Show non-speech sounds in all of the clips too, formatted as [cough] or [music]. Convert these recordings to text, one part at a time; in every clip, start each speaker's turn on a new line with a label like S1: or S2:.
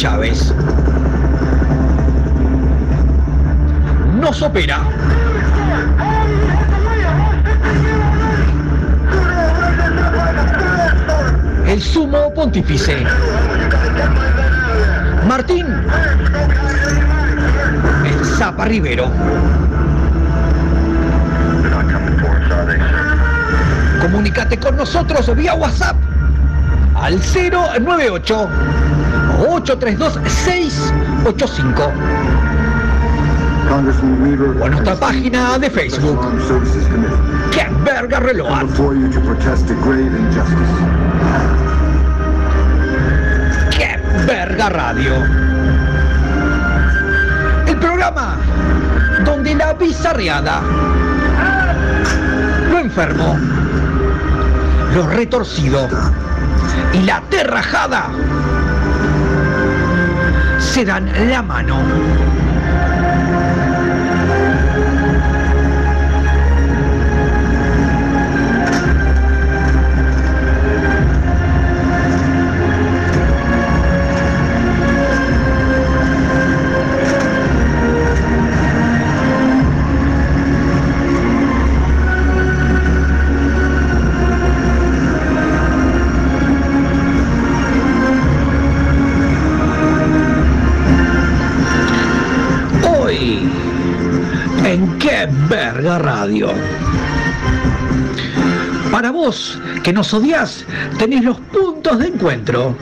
S1: Chávez. Nos opera el sumo pontífice. Martín, el Zapa Rivero. Comunícate con nosotros vía WhatsApp al 098 832 685 o a nuestra página de Facebook. ¡Qué verga reloj! ¡Qué verga radio! El programa donde la bizarreada, lo enfermo, lo retorcido y la terrajada se dan la mano. Radio. Para vos, que nos odias, tenés los puntos de encuentro.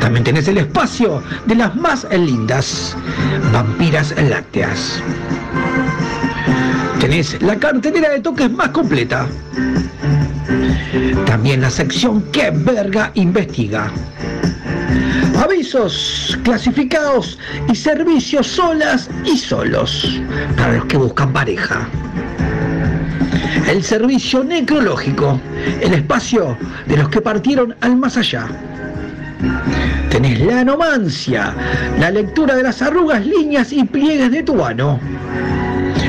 S1: También tenés el espacio de las más lindas vampiras lácteas. Tenés la cartelera de toques más completa. También la sección que verga investiga. Avisos clasificados y servicios solas y solos para los que buscan pareja. El servicio necrológico, el espacio de los que partieron al más allá. Tenés la anomancia, la lectura de las arrugas, líneas y pliegues de tu ano.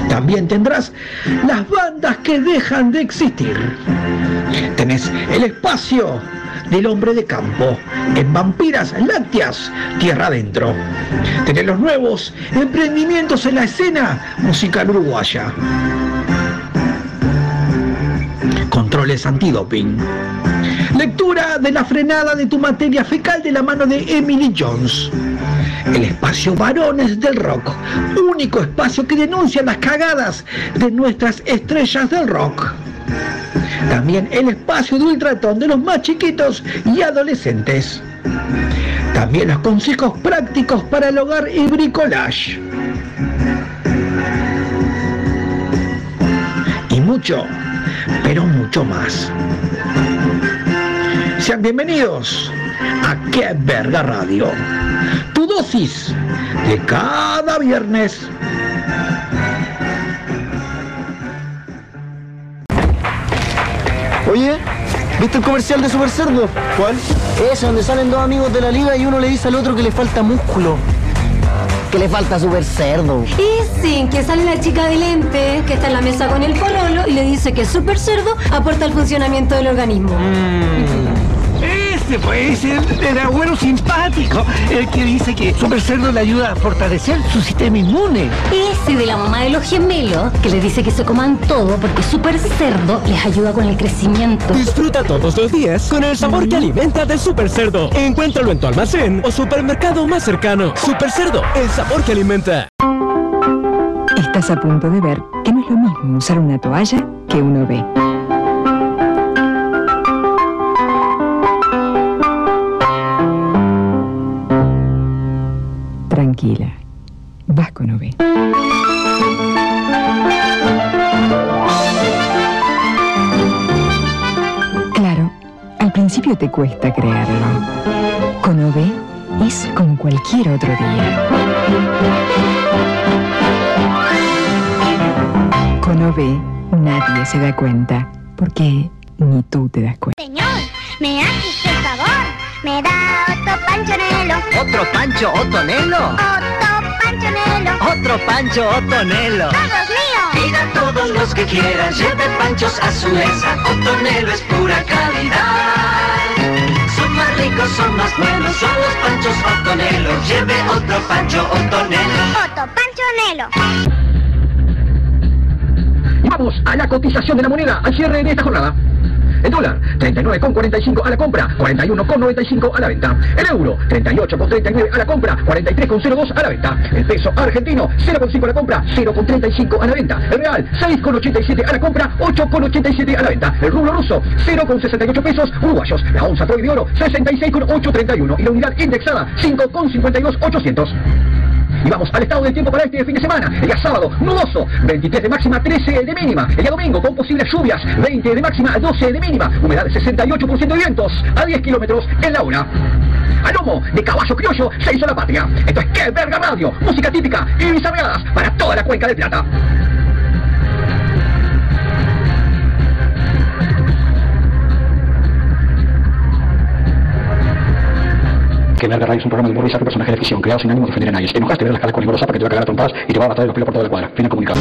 S1: También tendrás las bandas que dejan de existir. Tenés el espacio del hombre de campo en Vampiras Lácteas, Tierra Adentro. Tenés los nuevos emprendimientos en la escena musical uruguaya. Controles antidoping. Lectura de la frenada de tu materia fecal de la mano de Emily Jones. El espacio Varones del Rock, único espacio que denuncia las cagadas de nuestras estrellas del rock. También el espacio de ultratón de los más chiquitos y adolescentes. También los consejos prácticos para el hogar y bricolage. Y mucho, pero mucho más. Sean bienvenidos a Qué Verga Radio. Tu dosis de cada viernes.
S2: Oye, ¿viste el comercial de Super Cerdo? ¿Cuál? Ese, donde salen dos amigos de la liga y uno le dice al otro que le falta músculo. Que le falta Super Cerdo.
S3: Y sí, que sale la chica de lente, que está en la mesa con el pololo y le dice que Super Cerdo aporta al funcionamiento del organismo.
S4: Ese puede ser el abuelo simpático, el que dice que Super Cerdo le ayuda a fortalecer su sistema inmune.
S3: Ese de la mamá de los gemelos, que les dice que se coman todo porque Super Cerdo les ayuda con el crecimiento.
S5: Disfruta todos los días con el sabor que alimenta de Super Cerdo. Encuéntralo en tu almacén o supermercado más cercano. Super Cerdo, el sabor que alimenta.
S6: Estás a punto de ver que no es lo mismo usar una toalla que uno ve. Tranquila, vas con OB. Claro, al principio te cuesta creerlo. Con OB es como cualquier otro día. Con OB nadie se da cuenta, porque ni tú te das cuenta.
S7: Señor, ¿me hace usted el favor? Me da panchonelo.
S2: ¿Otro Pancho Otonelo?
S7: Otro panchonelo.
S2: ¿Otro Pancho Otonelo?
S7: ¡Todos míos!
S8: Pida todos los que quieran, lleve panchos a su mesa. Otonelo es pura calidad. Son más ricos, son más buenos, son los panchos Otonelo. Lleve otro pancho Otonelo.
S7: Otro panchonelo.
S1: Vamos a la cotización de la moneda al cierre de esta jornada. El dólar, 39,45 a la compra, 41,95 a la venta. El euro, 38,39 a la compra, 43,02 a la venta. El peso argentino, 0,5 a la compra, 0,35 a la venta. El real, 6,87 a la compra, 8,87 a la venta. El rublo ruso, 0,68 pesos uruguayos. La onza Troy de oro, 66,831. Y la unidad indexada, 5,52800. Y vamos al estado del tiempo para este fin de semana. El día sábado, nuboso, 23 de máxima, 13 de mínima. El día domingo, con posibles lluvias, 20 de máxima, 12 de mínima. Humedad 68% de vientos, a 10 kilómetros en la hora. A lomo de caballo criollo se hizo la patria. Esto es Que Verga Radio, música típica y bizarreadas para toda la cuenca del Plata.
S9: Que Verga Radio es un programa de humor y personaje de ficción, creado sin ánimo de ofender a nadie. Si te enojaste, ver las caras con Igor Zapa que te va a cagar a trompadas y te va a matar de los por toda la cuadra. Fin comunicado.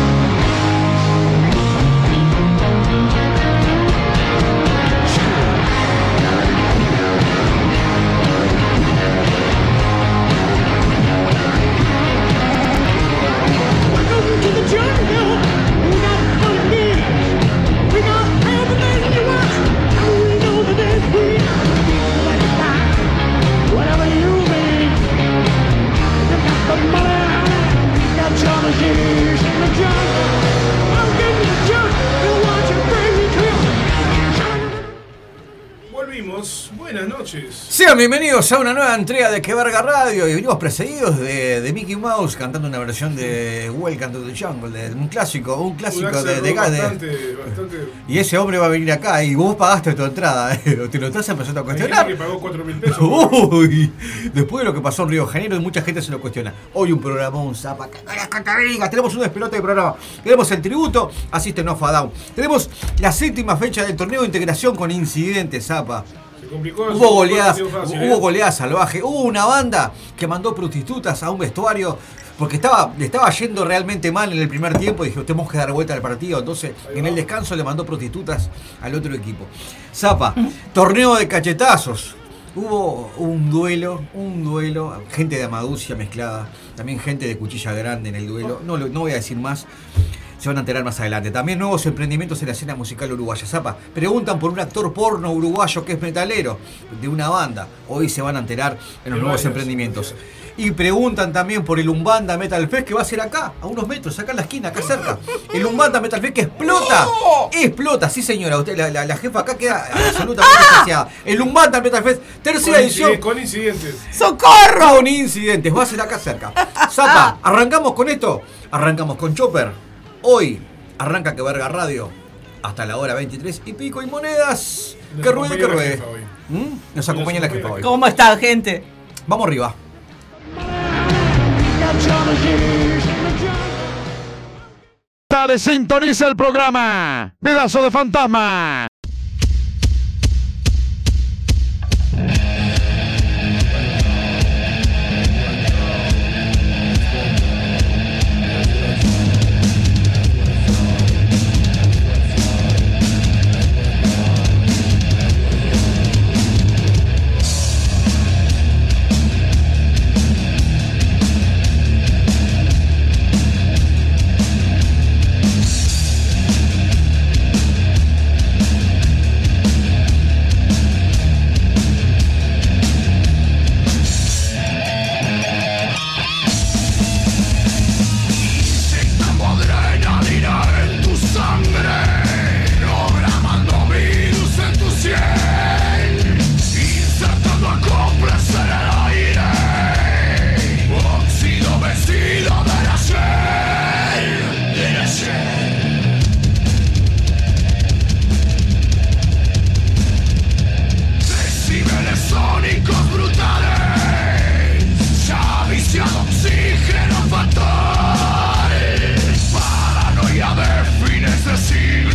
S10: Bienvenidos a una nueva entrega de Que Verga Radio y venimos precedidos de, de Mickey Mouse cantando una versión de Welcome to the Jungle, de un clásico, un clásico
S11: Un
S10: de, de,
S11: bastante.
S10: Y ese hombre va a venir acá y vos pagaste tu entrada, [laughs] ¿eh? te lo estás empezando a cuestionar.
S11: que pagó 4 mil pesos.
S10: Uy, después de lo que pasó en Río de Janeiro, mucha gente se lo cuestiona. Hoy un programa, un zapa, tenemos un despelote de programa. Tenemos el tributo, asiste No Down. Tenemos la séptima fecha del torneo de integración con incidentes, zapa.
S11: Complicó.
S10: Hubo goleadas,
S11: no fácil,
S10: hubo
S11: ¿eh?
S10: goleadas salvajes. Hubo una banda que mandó prostitutas a un vestuario porque estaba, le estaba yendo realmente mal en el primer tiempo y dijo, tenemos que dar vuelta al partido. Entonces, en el descanso le mandó prostitutas al otro equipo. Zapa, torneo de cachetazos. Hubo un duelo, un duelo, gente de Amaducia mezclada, también gente de Cuchilla Grande en el duelo. No, lo- no voy a decir más, se van a enterar más adelante. También nuevos emprendimientos en la escena musical uruguaya. Zapa, preguntan por un actor porno uruguayo que es metalero de una banda. Hoy se van a enterar en los nuevos
S11: varios,
S10: emprendimientos. Y preguntan también por el Umbanda Metal Fest que va a ser acá, a unos metros, acá en la esquina, acá cerca. El Umbanda Metal Fest que explota. Explota, sí señora. Usted, la, la- la jefa acá queda absolutamente saciada. El Umbanda Metal Fest, tercera
S11: Con
S10: edición.
S11: Con incidentes.
S10: ¡Socorro! Con incidentes, va a ser acá cerca. Zapa, arrancamos con esto. Arrancamos con Chopper. Hoy arranca que verga radio. Hasta la hora 23 y pico y monedas.
S11: Nos
S10: Que ruede, que ruede. ¿Mm? Nos acompaña la jefa hoy.
S12: ¿Cómo están, gente?
S10: Vamos arriba.
S13: Dale, sintoniza el programa. Pedazo de fantasma.
S1: See.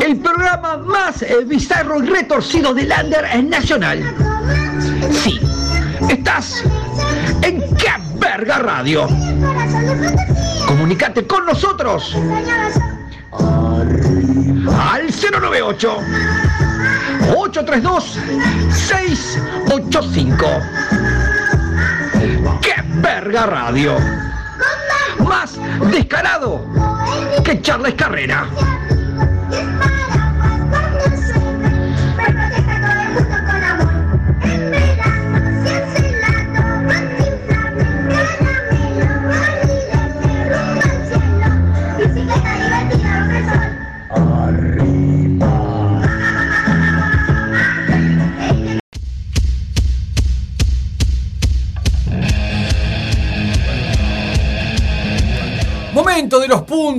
S1: El programa más eh, bizarro y retorcido del Under en Nacional. Sí, estás en ¡Qué Verga Radio! Comunicate con nosotros al 098 832 685 ¡Qué Verga Radio! Más descarado que Charles Carrera.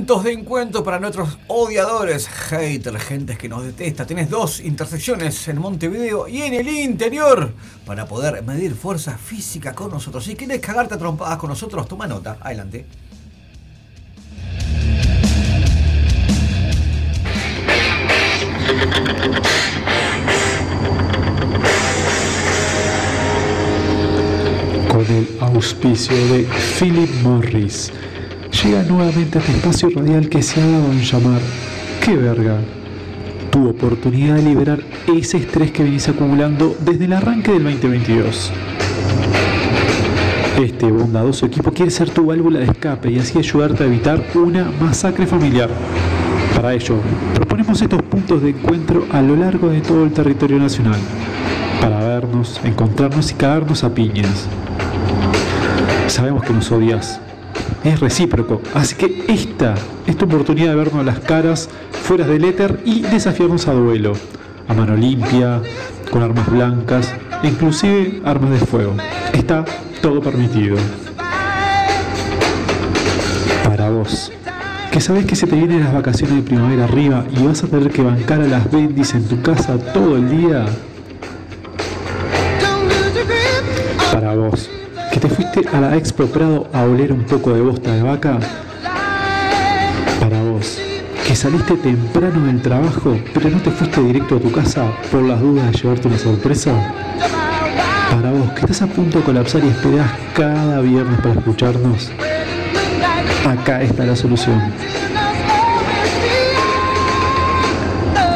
S10: De encuentro para nuestros odiadores, haters, gentes que nos detesta. Tienes dos intersecciones en Montevideo y en el interior para poder medir fuerza física con nosotros. Si quieres cagarte trompadas con nosotros, toma nota. Adelante.
S14: Con el auspicio de Philip Morris, llega nuevamente a este espacio radial que se ha dado en llamar ¡Qué verga! Tu oportunidad de liberar ese estrés que venís acumulando desde el arranque del 2022. Este bondadoso equipo quiere ser tu válvula de escape y así ayudarte a evitar una masacre familiar. Para ello, proponemos estos puntos de encuentro a lo largo de todo el territorio nacional, para vernos, encontrarnos y cagarnos a piñas. Sabemos que nos odias, es recíproco, así que esta es tu oportunidad de vernos las caras fuera del éter y desafiarnos a duelo, a mano limpia, con armas blancas, inclusive armas de fuego. Está todo permitido. Para vos, que sabés que se te vienen las vacaciones de primavera arriba y vas a tener que bancar a las bendis en tu casa todo el día. Para vos, te fuiste a la Expo Prado a oler un poco de bosta de vaca. Para vos, que saliste temprano del trabajo, pero no te fuiste directo a tu casa por las dudas de llevarte una sorpresa. Para vos, que estás a punto de colapsar y esperás cada viernes para escucharnos. Acá está la solución.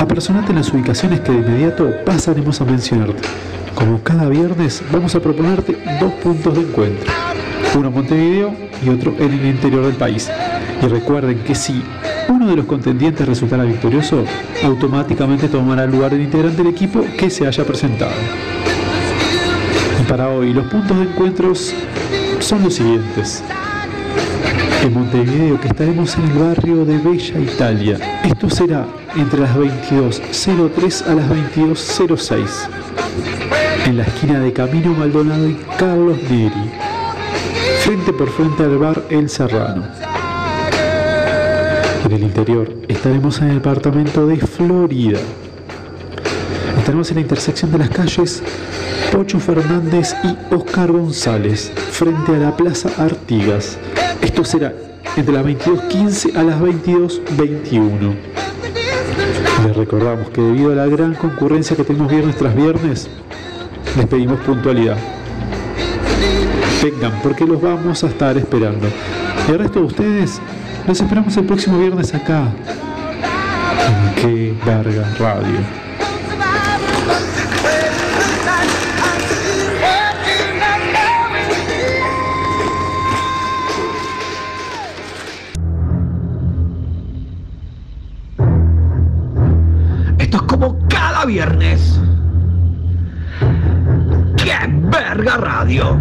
S14: Apersonate en las ubicaciones que de inmediato pasaremos a mencionarte. Como cada viernes, vamos a proponerte dos puntos de encuentro. Uno en Montevideo y otro en el interior del país. Y recuerden que si uno de los contendientes resultara victorioso, automáticamente tomará el lugar del integrante del equipo que se haya presentado. Y para hoy, los puntos de encuentros son los siguientes. En Montevideo, que estaremos en el barrio de Bella Italia. Esto será entre las 22.03 a las 22.06 en la esquina de Camino Maldonado y Carlos Neri, frente por frente al bar El Serrano. En el interior estaremos en el departamento de Florida. Estaremos en la intersección de las calles Pocho Fernández y Oscar González, frente a la Plaza Artigas. Esto será entre las 22.15 a las 22.21. Les recordamos que debido a la gran concurrencia que tenemos viernes tras viernes, les pedimos puntualidad. Vengan, porque los vamos a estar esperando. Y el resto de ustedes, los esperamos el próximo viernes acá. En Qué Verga Radio.
S1: Esto es como cada viernes. Radio!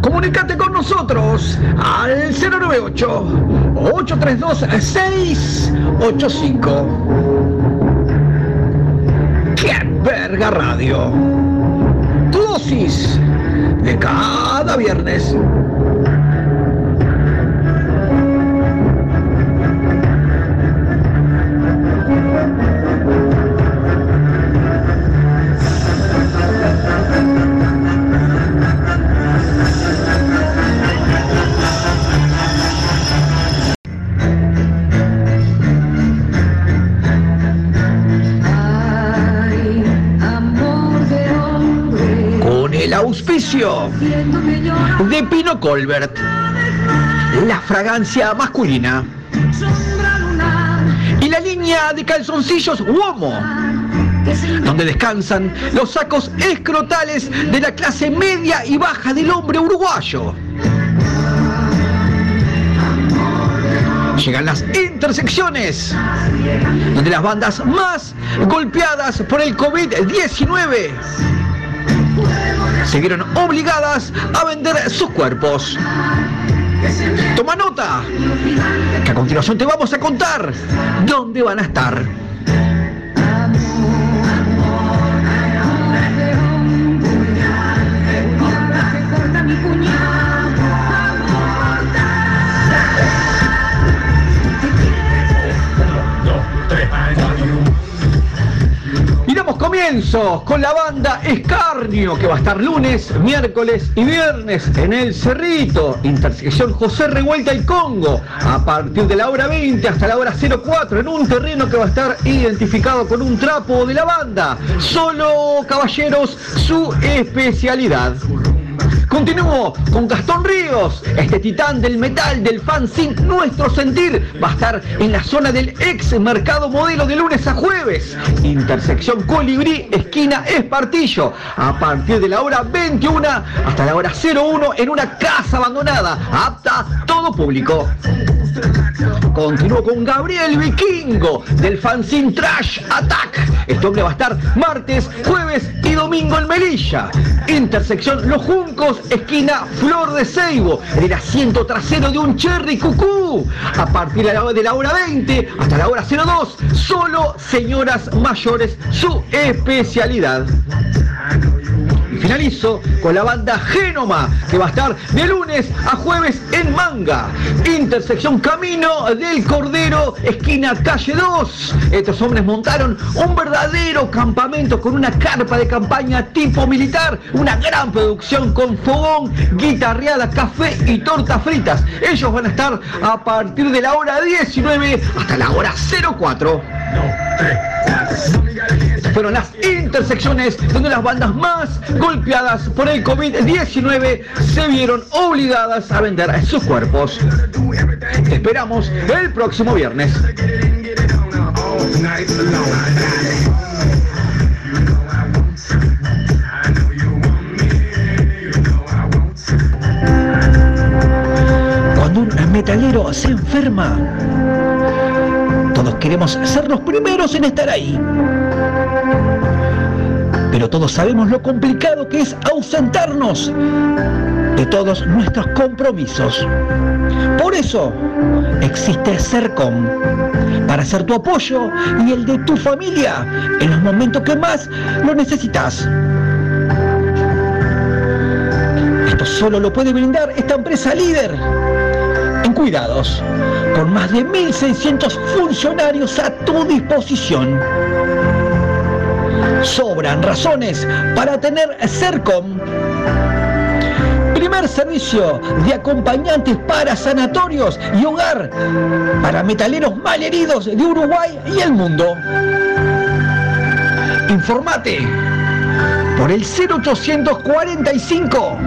S1: Comunicate con nosotros al 098-832-685. ¡Qué verga radio! Tu de cada viernes. De Pino Colbert, la fragancia masculina. Y la línea de calzoncillos Uomo, donde descansan los sacos escrotales de la clase media y baja del hombre uruguayo. Llegan las intersecciones, donde las bandas más golpeadas por el COVID-19 se vieron obligadas a vender sus cuerpos. Toma nota, que a continuación te vamos a contar dónde van a estar. Y damos comienzo con la banda Escarnio, que va a estar lunes, miércoles y viernes en el Cerrito, intersección José Revuelta y Congo, a partir de la hora 20 hasta la hora 04, en un terreno que va a estar identificado con un trapo de la banda. Solo caballeros, su especialidad. Continúo con Gastón Ríos, este titán del metal del fanzine Nuestro Sentir. Va a estar en la zona del ex mercado modelo de lunes a jueves. Intersección Colibrí, esquina Espartillo. A partir de la hora 21 hasta la hora 01 en una casa abandonada. Apta a todo público. Continúo con Gabriel Vikingo del fanzine Trash Attack. Este hombre va a estar martes, jueves y domingo en Melilla. Intersección Los Juncos, esquina Flor de Ceibo, en el asiento trasero de un Cherry Cucú. A partir de la hora 20 hasta la hora 02, solo señoras mayores, su especialidad. Finalizo con la banda Genoma, que va a estar de lunes a jueves en Manga. Intersección Camino del Cordero, esquina calle 2. Estos hombres montaron un verdadero campamento con una carpa de campaña tipo militar, una gran producción con fogón, guitarreada, café y tortas fritas. Ellos van a estar a partir de la hora 19 hasta la hora 04. Fueron las intersecciones donde las bandas más golpeadas por el COVID-19 se vieron obligadas a vender sus cuerpos. Te esperamos el próximo viernes. Cuando un metalero se enferma, todos queremos ser los primeros en estar ahí. Pero todos sabemos lo complicado que es ausentarnos de todos nuestros compromisos. Por eso existe CERCOM, para ser tu apoyo y el de tu familia en los momentos que más lo necesitas. Esto solo lo puede brindar esta empresa líder en cuidados, con más de 1.600 funcionarios a tu disposición. Sobran razones para tener CERCOM. Primer servicio de acompañantes para sanatorios y hogar para metaleros malheridos de Uruguay y el mundo. Informate por el 0845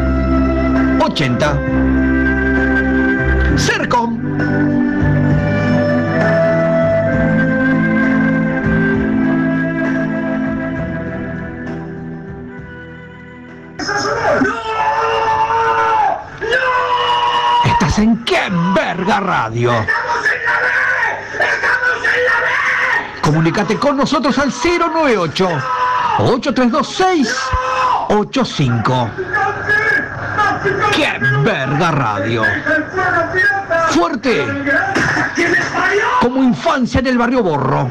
S1: 80 CERCOM. Verga radio.
S12: ¡Estamos en la B! ¡Estamos
S1: Comunicate con nosotros al 098 8326 85. ¡Qué verga radio! Fuerte como infancia en el barrio Borro.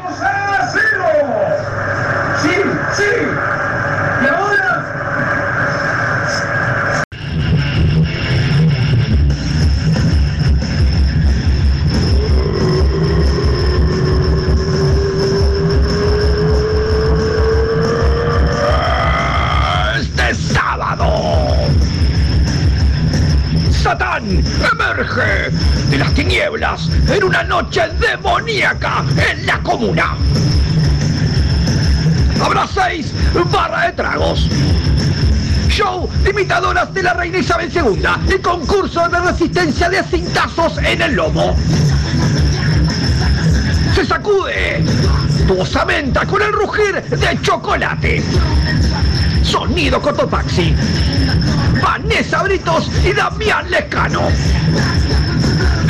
S1: Emerge de las tinieblas en una noche demoníaca en la comuna. Habrá seis barra de tragos. Show de imitadoras de la reina Isabel II y concurso de resistencia de cintazos en el lomo. Se sacude tu osamenta con el rugir de chocolate. Sonido Cototaxi. Vanessa Britos y Damián Lescano.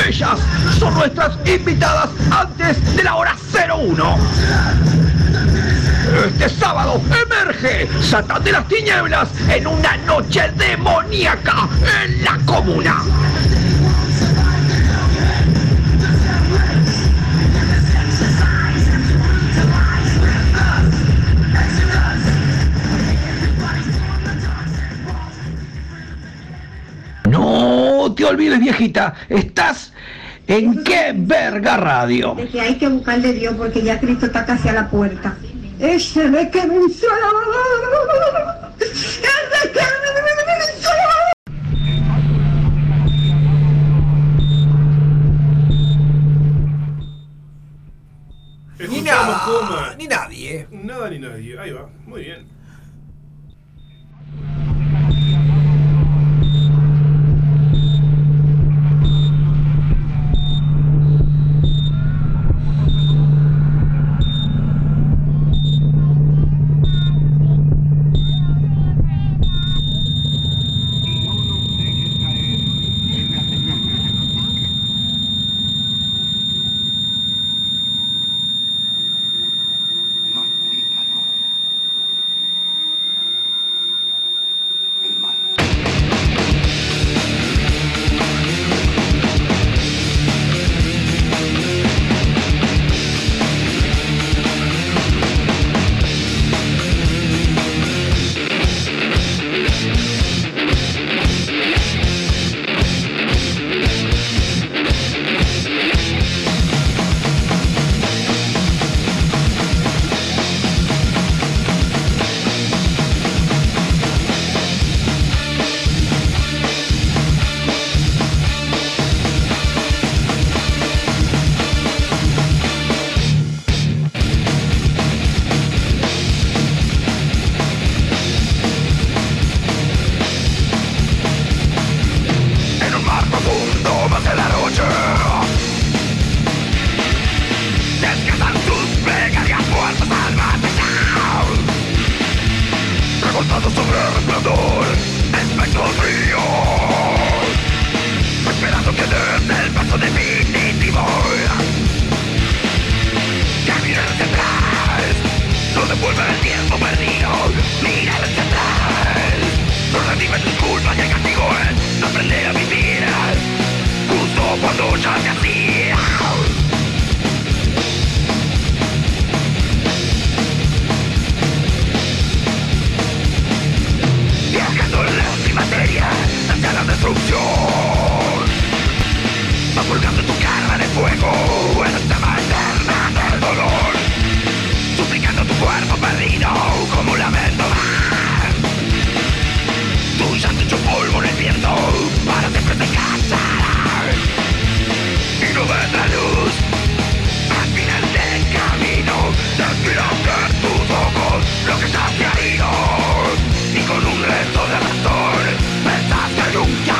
S1: Ellas son nuestras invitadas antes de la hora 01. Este sábado emerge Satán de las Tinieblas en una noche demoníaca en la comuna. Olvides, viejita, estás en qué verga radio.
S15: de que hay que buscarle Dios porque ya Cristo está casi a la puerta. Ese de que me hizo la... Ese que me hizo la...
S10: Ni nada,
S11: coma.
S10: ni nadie.
S11: Nada ni nadie. Ahí va. Muy bien.
S12: Sobre el resplandor Espectros fríos Esperando que des el paso definitivo. Caminar hacia atrás No devuelve el tiempo perdido. Mira hacia atrás No redime tus culpas y el castigo es aprender a vivir. Justo cuando ya te destrucción. Vas volcando tu carne de fuego En la llama del dolor. Suplicando
S1: tu cuerpo perdido Como un lamento. Tú ya has hecho polvo en el viento
S12: Para siempre te casar Y no ves la luz Al final del camino. Tendrás que tus ojos Lo que estás querido Y con un resto
S1: de razón Yeah.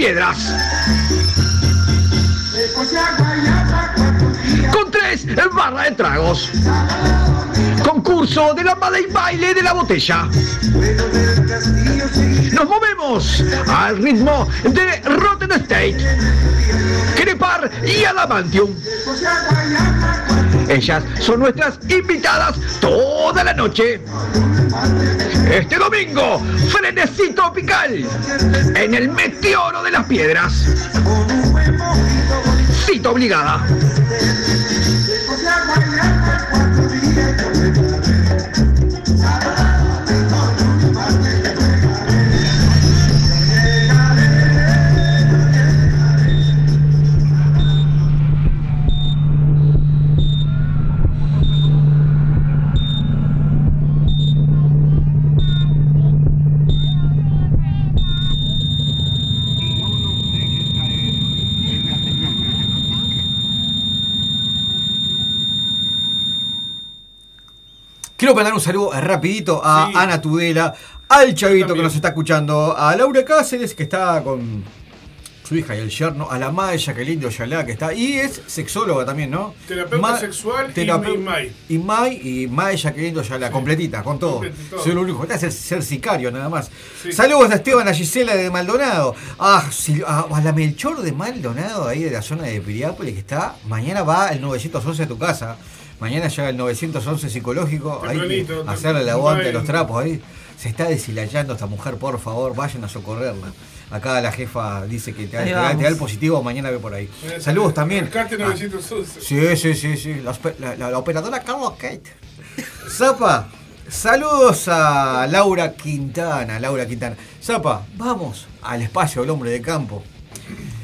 S1: Piedras. Con tres barras de tragos. Concurso de la y baile de la botella. Nos movemos al ritmo de Rotten State, Crepar y Adamantium. Ellas son nuestras invitadas toda la noche. Este domingo, frenesí tropical en el meteoro de las piedras. Cita obligada.
S10: Mandar un saludo rapidito a Ana Tudela, al chavito que nos está escuchando, a Laura Cáceres que está con su hija y el yerno, a la madre Jacqueline de Oyalá que está, y es sexóloga también, ¿no?
S11: Terapeuta
S10: Ma-
S11: sexual
S10: terapeu-
S11: y May.
S10: Y May y May Jacqueline de Oyalá, completita, con todo.
S11: Todo.
S10: Soy lo único, está ser, ser sicario nada más.
S11: Sí.
S10: Saludos a Esteban, a Gisela de Maldonado, a, Sil- a, a la Melchor de Maldonado, ahí de la zona de Piriápolis, que está, mañana va el 911 a tu casa. Mañana llega el 911 psicológico, hay que hacerle el aguante a los trapos ahí. Se está deshilachando esta mujer, por favor, vayan a socorrerla. Acá la jefa dice que te, te da- te da el positivo, mañana ve por ahí. Saludos también. Ah,
S11: 911.
S10: Sí, sí, sí, sí. La, ospe- la- la- la operadora Carlos Kate. Zapa, saludos a Laura Quintana. Laura Quintana. Zapa, vamos al espacio del hombre de campo.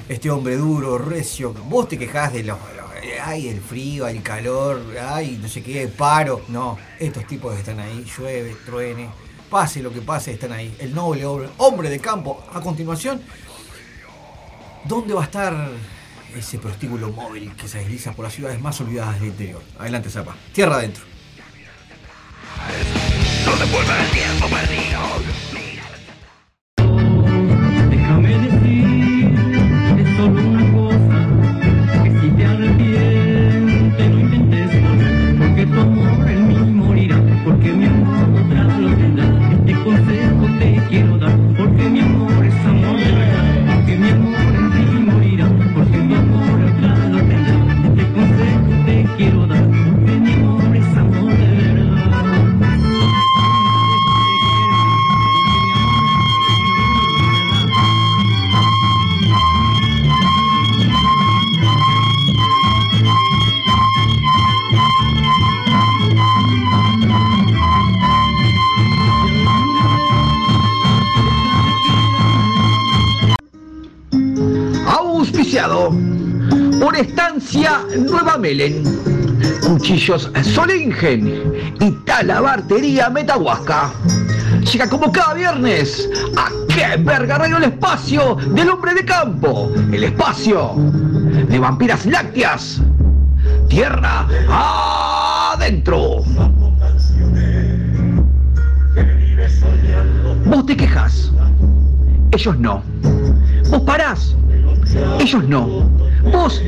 S10: Este hombre duro, recio. Vos te quejás de los. Los- Ay, el frío, el calor, ay, no sé qué, paro. No, estos tipos están ahí, llueve, truene, pase lo que pase, están ahí. El noble hombre, de campo. A continuación, ¿dónde va a estar ese prostíbulo móvil que se desliza por las ciudades más olvidadas del interior? Adelante, Zapa. Tierra adentro.
S12: No el tiempo perdido.
S16: Morirá, porque
S1: Estancia Nueva Melen. Cuchillos Solingen y Talabartería Metahuasca. Llega como cada viernes a qué verga radio el espacio del hombre de campo. El espacio de vampiras lácteas. Tierra adentro. Vos te quejas. Ellos no. Vos parás. Ellos no. Vos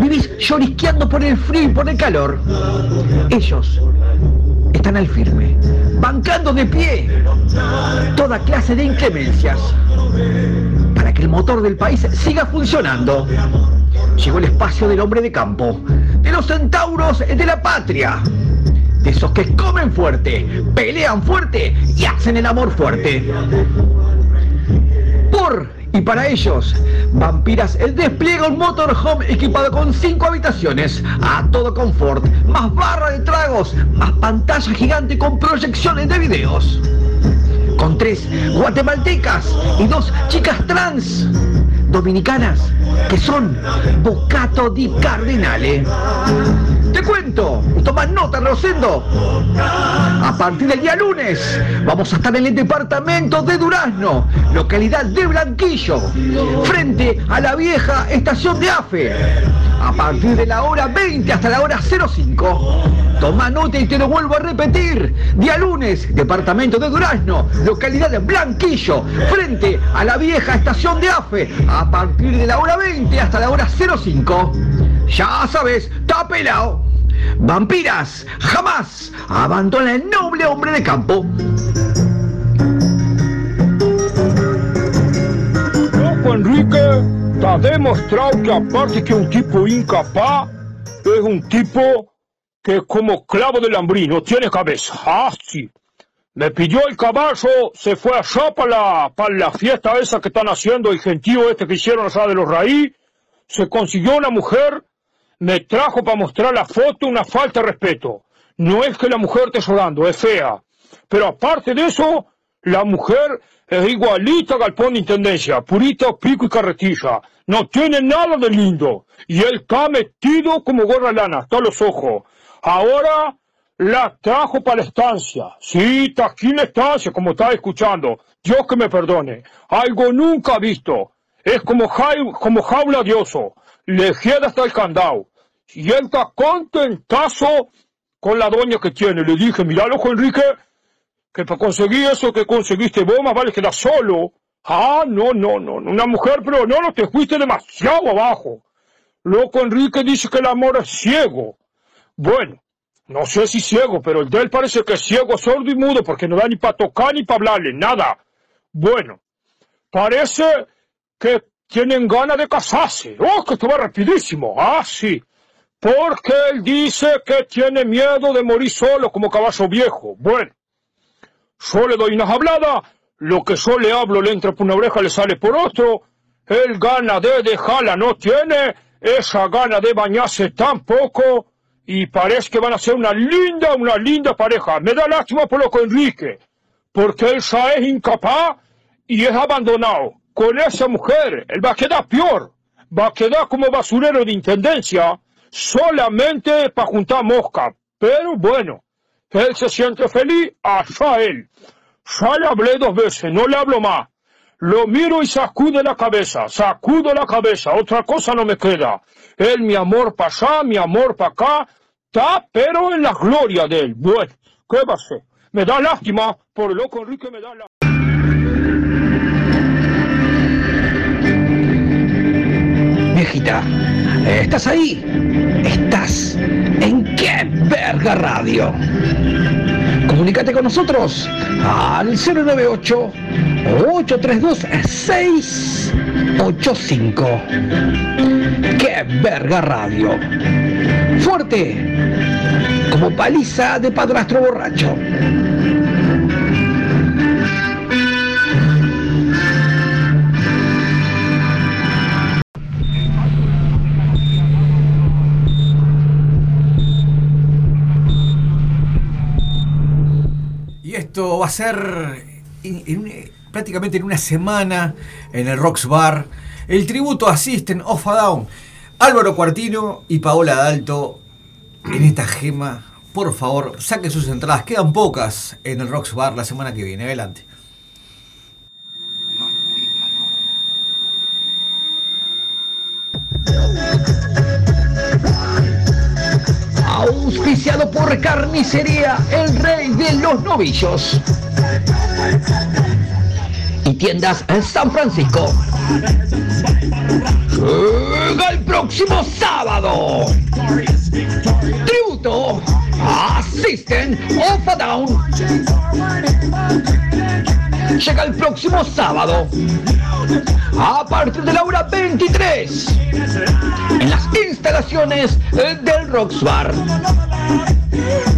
S1: vivís llorisqueando por el frío y por el calor. Ellos están al firme, bancando de pie toda clase de inclemencias para que el motor del país siga funcionando. Llegó el espacio del hombre de campo, de los centauros de la patria, de esos que comen fuerte, pelean fuerte y hacen el amor fuerte. Por y para ellos, Vampiras el despliega un motorhome equipado con cinco habitaciones, a todo confort, más barra de tragos, más pantalla gigante con proyecciones de videos. Con tres guatemaltecas y dos chicas trans dominicanas que son Bocato di Cardinale. Te cuento, toma nota, Rosendo. A partir del día lunes vamos a estar en el departamento de Durazno, localidad de Blanquillo, frente a la vieja estación de AFE, a partir de la hora 20 hasta la hora 05. Toma nota y te lo vuelvo a repetir. Día lunes, departamento de Durazno, localidad de Blanquillo, frente a la vieja estación de AFE, a partir de la hora 20 hasta la hora 05. Ya sabes, está pelado. Vampiras, jamás abandona el noble hombre de campo.
S17: Loco Enrique, está demostrado que aparte que un tipo incapaz, es un tipo que como clavo de lambrí, no tiene cabeza. Ah, sí. Me pilló el caballo, se fue allá para la, para la fiesta esa que están haciendo, el gentío este que hicieron allá de los raíz, se consiguió una mujer, me trajo para mostrar la foto, una falta de respeto. No es que la mujer esté llorando, es fea. Pero aparte de eso, la mujer es igualita a Galpón de Intendencia, purita, pico y carretilla. No tiene nada de lindo. Y él está metido como gorra lana, hasta los ojos. Ahora la trajo para la estancia. Sí, está aquí en la estancia, como está escuchando. Dios que me perdone. Algo nunca visto. Es como, como jaula de oso. Le queda hasta el candado. Y él contentazo con la doña que tiene. Le dije, mira, loco Enrique, que para conseguir eso que conseguiste vos, más vale quedar solo. Ah, no, no, no, una mujer, pero no, no, te fuiste demasiado abajo. Loco Enrique dice que el amor es ciego. Bueno, no sé si ciego, pero el de él parece que es ciego, sordo y mudo, porque no da ni para tocar ni para hablarle, nada. Bueno, parece que tienen ganas de casarse. Oh, que esto va rapidísimo. Ah, sí. Porque él dice que tiene miedo de morir solo como caballo viejo. Bueno, yo le doy unas habladas, lo que yo le hablo le entra por una oreja, le sale por otro. Él gana de dejarla, no tiene esa gana de bañarse tampoco. Y parece que van a ser una linda, una linda pareja. Me da lástima por lo que Enrique, porque él ya es incapaz y es abandonado. Con esa mujer, él va a quedar peor. Va a quedar como basurero de intendencia, solamente para juntar mosca. Pero bueno, él se siente feliz, allá él. Ya le hablé dos veces, no le hablo más. Lo miro y sacude la cabeza, sacudo la cabeza, otra cosa no me queda. Él, mi amor para allá, mi amor para acá, está pero en la gloria de él. Bueno, ¿qué va a ser? Me da lástima, por loco Enrique me da lástima.
S1: Viejita, ¿estás ahí? Estás en qué verga radio. Comunícate con nosotros al 098 832 685. ¡Qué verga radio! Fuerte, como paliza de padrastro borracho.
S10: Y esto va a ser prácticamente en una semana en el Rocks Bar. El tributo a System of a Down. Álvaro Cuartino y Paola Dalto en esta gema. Por favor, saquen sus entradas. Quedan pocas en el Rocks Bar la semana que viene. Adelante. [laughs]
S1: Auspiciado por Carnicería, el rey de los novillos. Tiendas en San Francisco. Llega el próximo sábado. Tributo a System of a Down. Llega el próximo sábado. A partir de la hora 23. En las instalaciones eh, del Rocks Bar.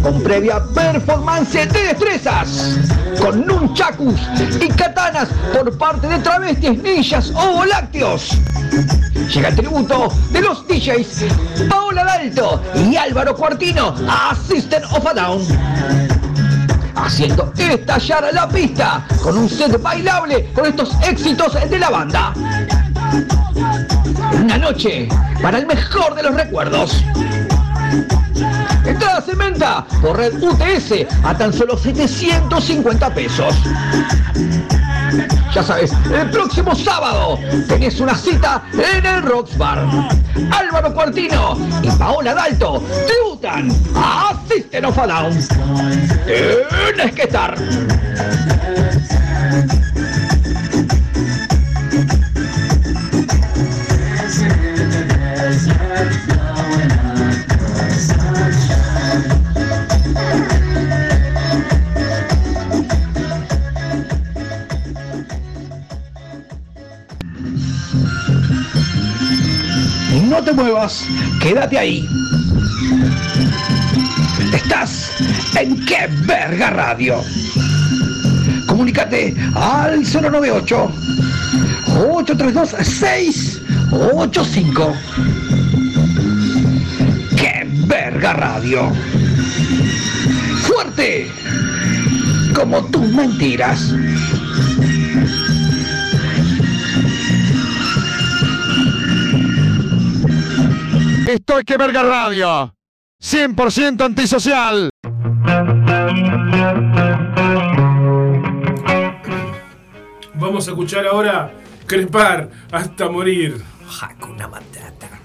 S1: Con previa performance de destrezas. Con nunchakus y katanas por parte de travestis, ninjas o volácteos. Llega el tributo de los DJs Paola Dalto y Álvaro Cuartino a System of a Down. Haciendo estallar la pista con un set bailable con estos éxitos de la banda. Una noche para el mejor de los recuerdos. Entradas en venta por red UTS a tan solo 750 pesos. Ya sabes, el próximo sábado tenés una cita en el Rocks Bar. Álvaro Cuartino y Paola Dalto tributan a System of a Down. Tienes que estar. No te muevas, quédate ahí. Estás en Qué Verga Radio. Comunícate al 098 832 685. Qué Verga Radio. Fuerte como tus mentiras.
S13: Esto es que verga radio. 100% antisocial.
S11: Vamos a escuchar ahora Crepar hasta morir.
S10: Hakuna Matata.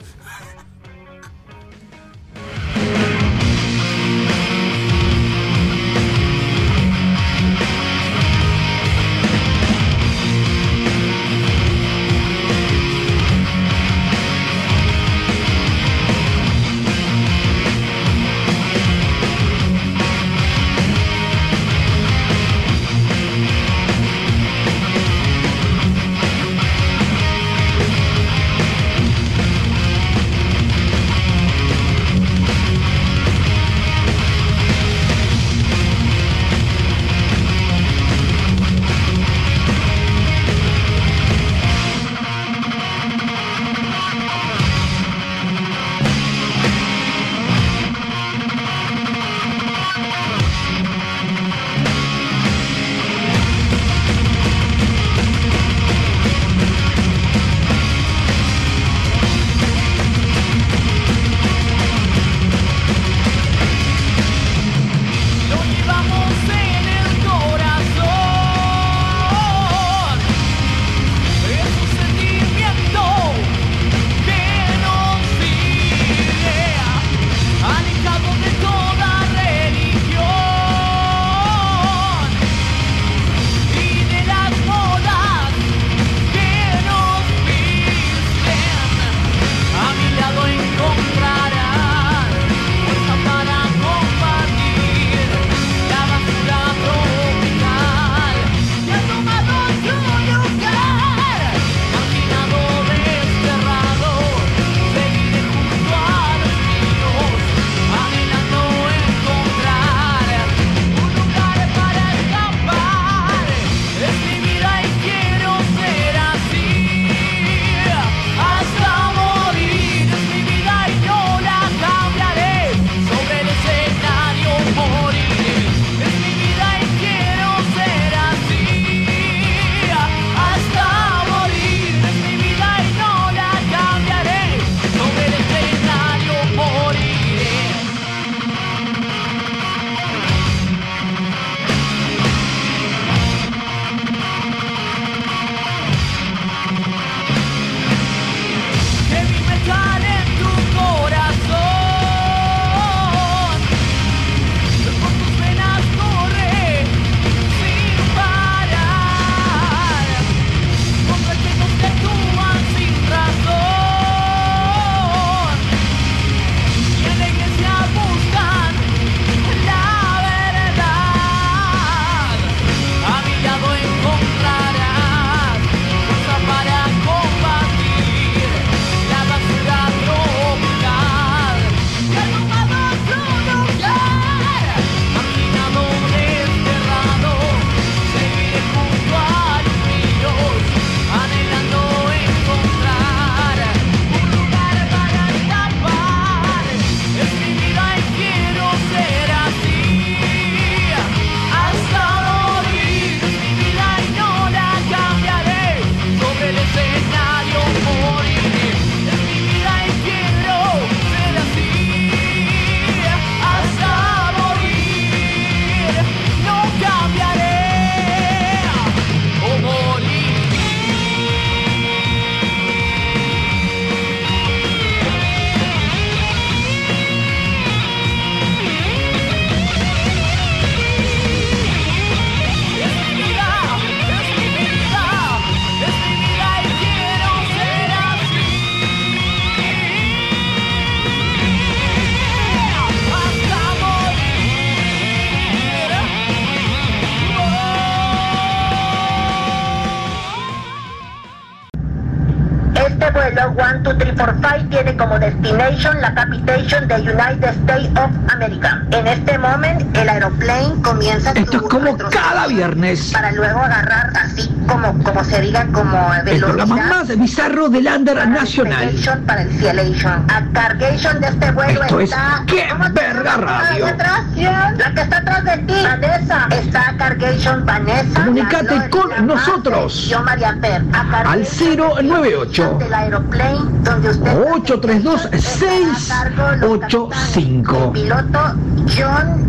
S18: 12345 tiene como destination la capitation de United States of America. En este momento el aeroplane comienza
S1: Esto es
S18: su
S1: como
S18: retroceso
S1: cada viernes.
S18: para luego agarrar así como como se diga como
S1: El programa
S18: velocidad
S1: más bizarro del Under Nacional.
S18: Para el Cielation. A cargation de este vuelo
S1: Esto es
S18: está
S1: ¡Qué verga radio!
S18: Atrás, la que está atrás de ti, Vanessa. Está Cargation Vanessa.
S1: Comunicate con
S18: la
S1: nosotros.
S18: Yo María Per. A
S1: Al
S18: Cargation
S1: 098
S18: del aeroplane donde usted
S1: 832 685.
S18: piloto John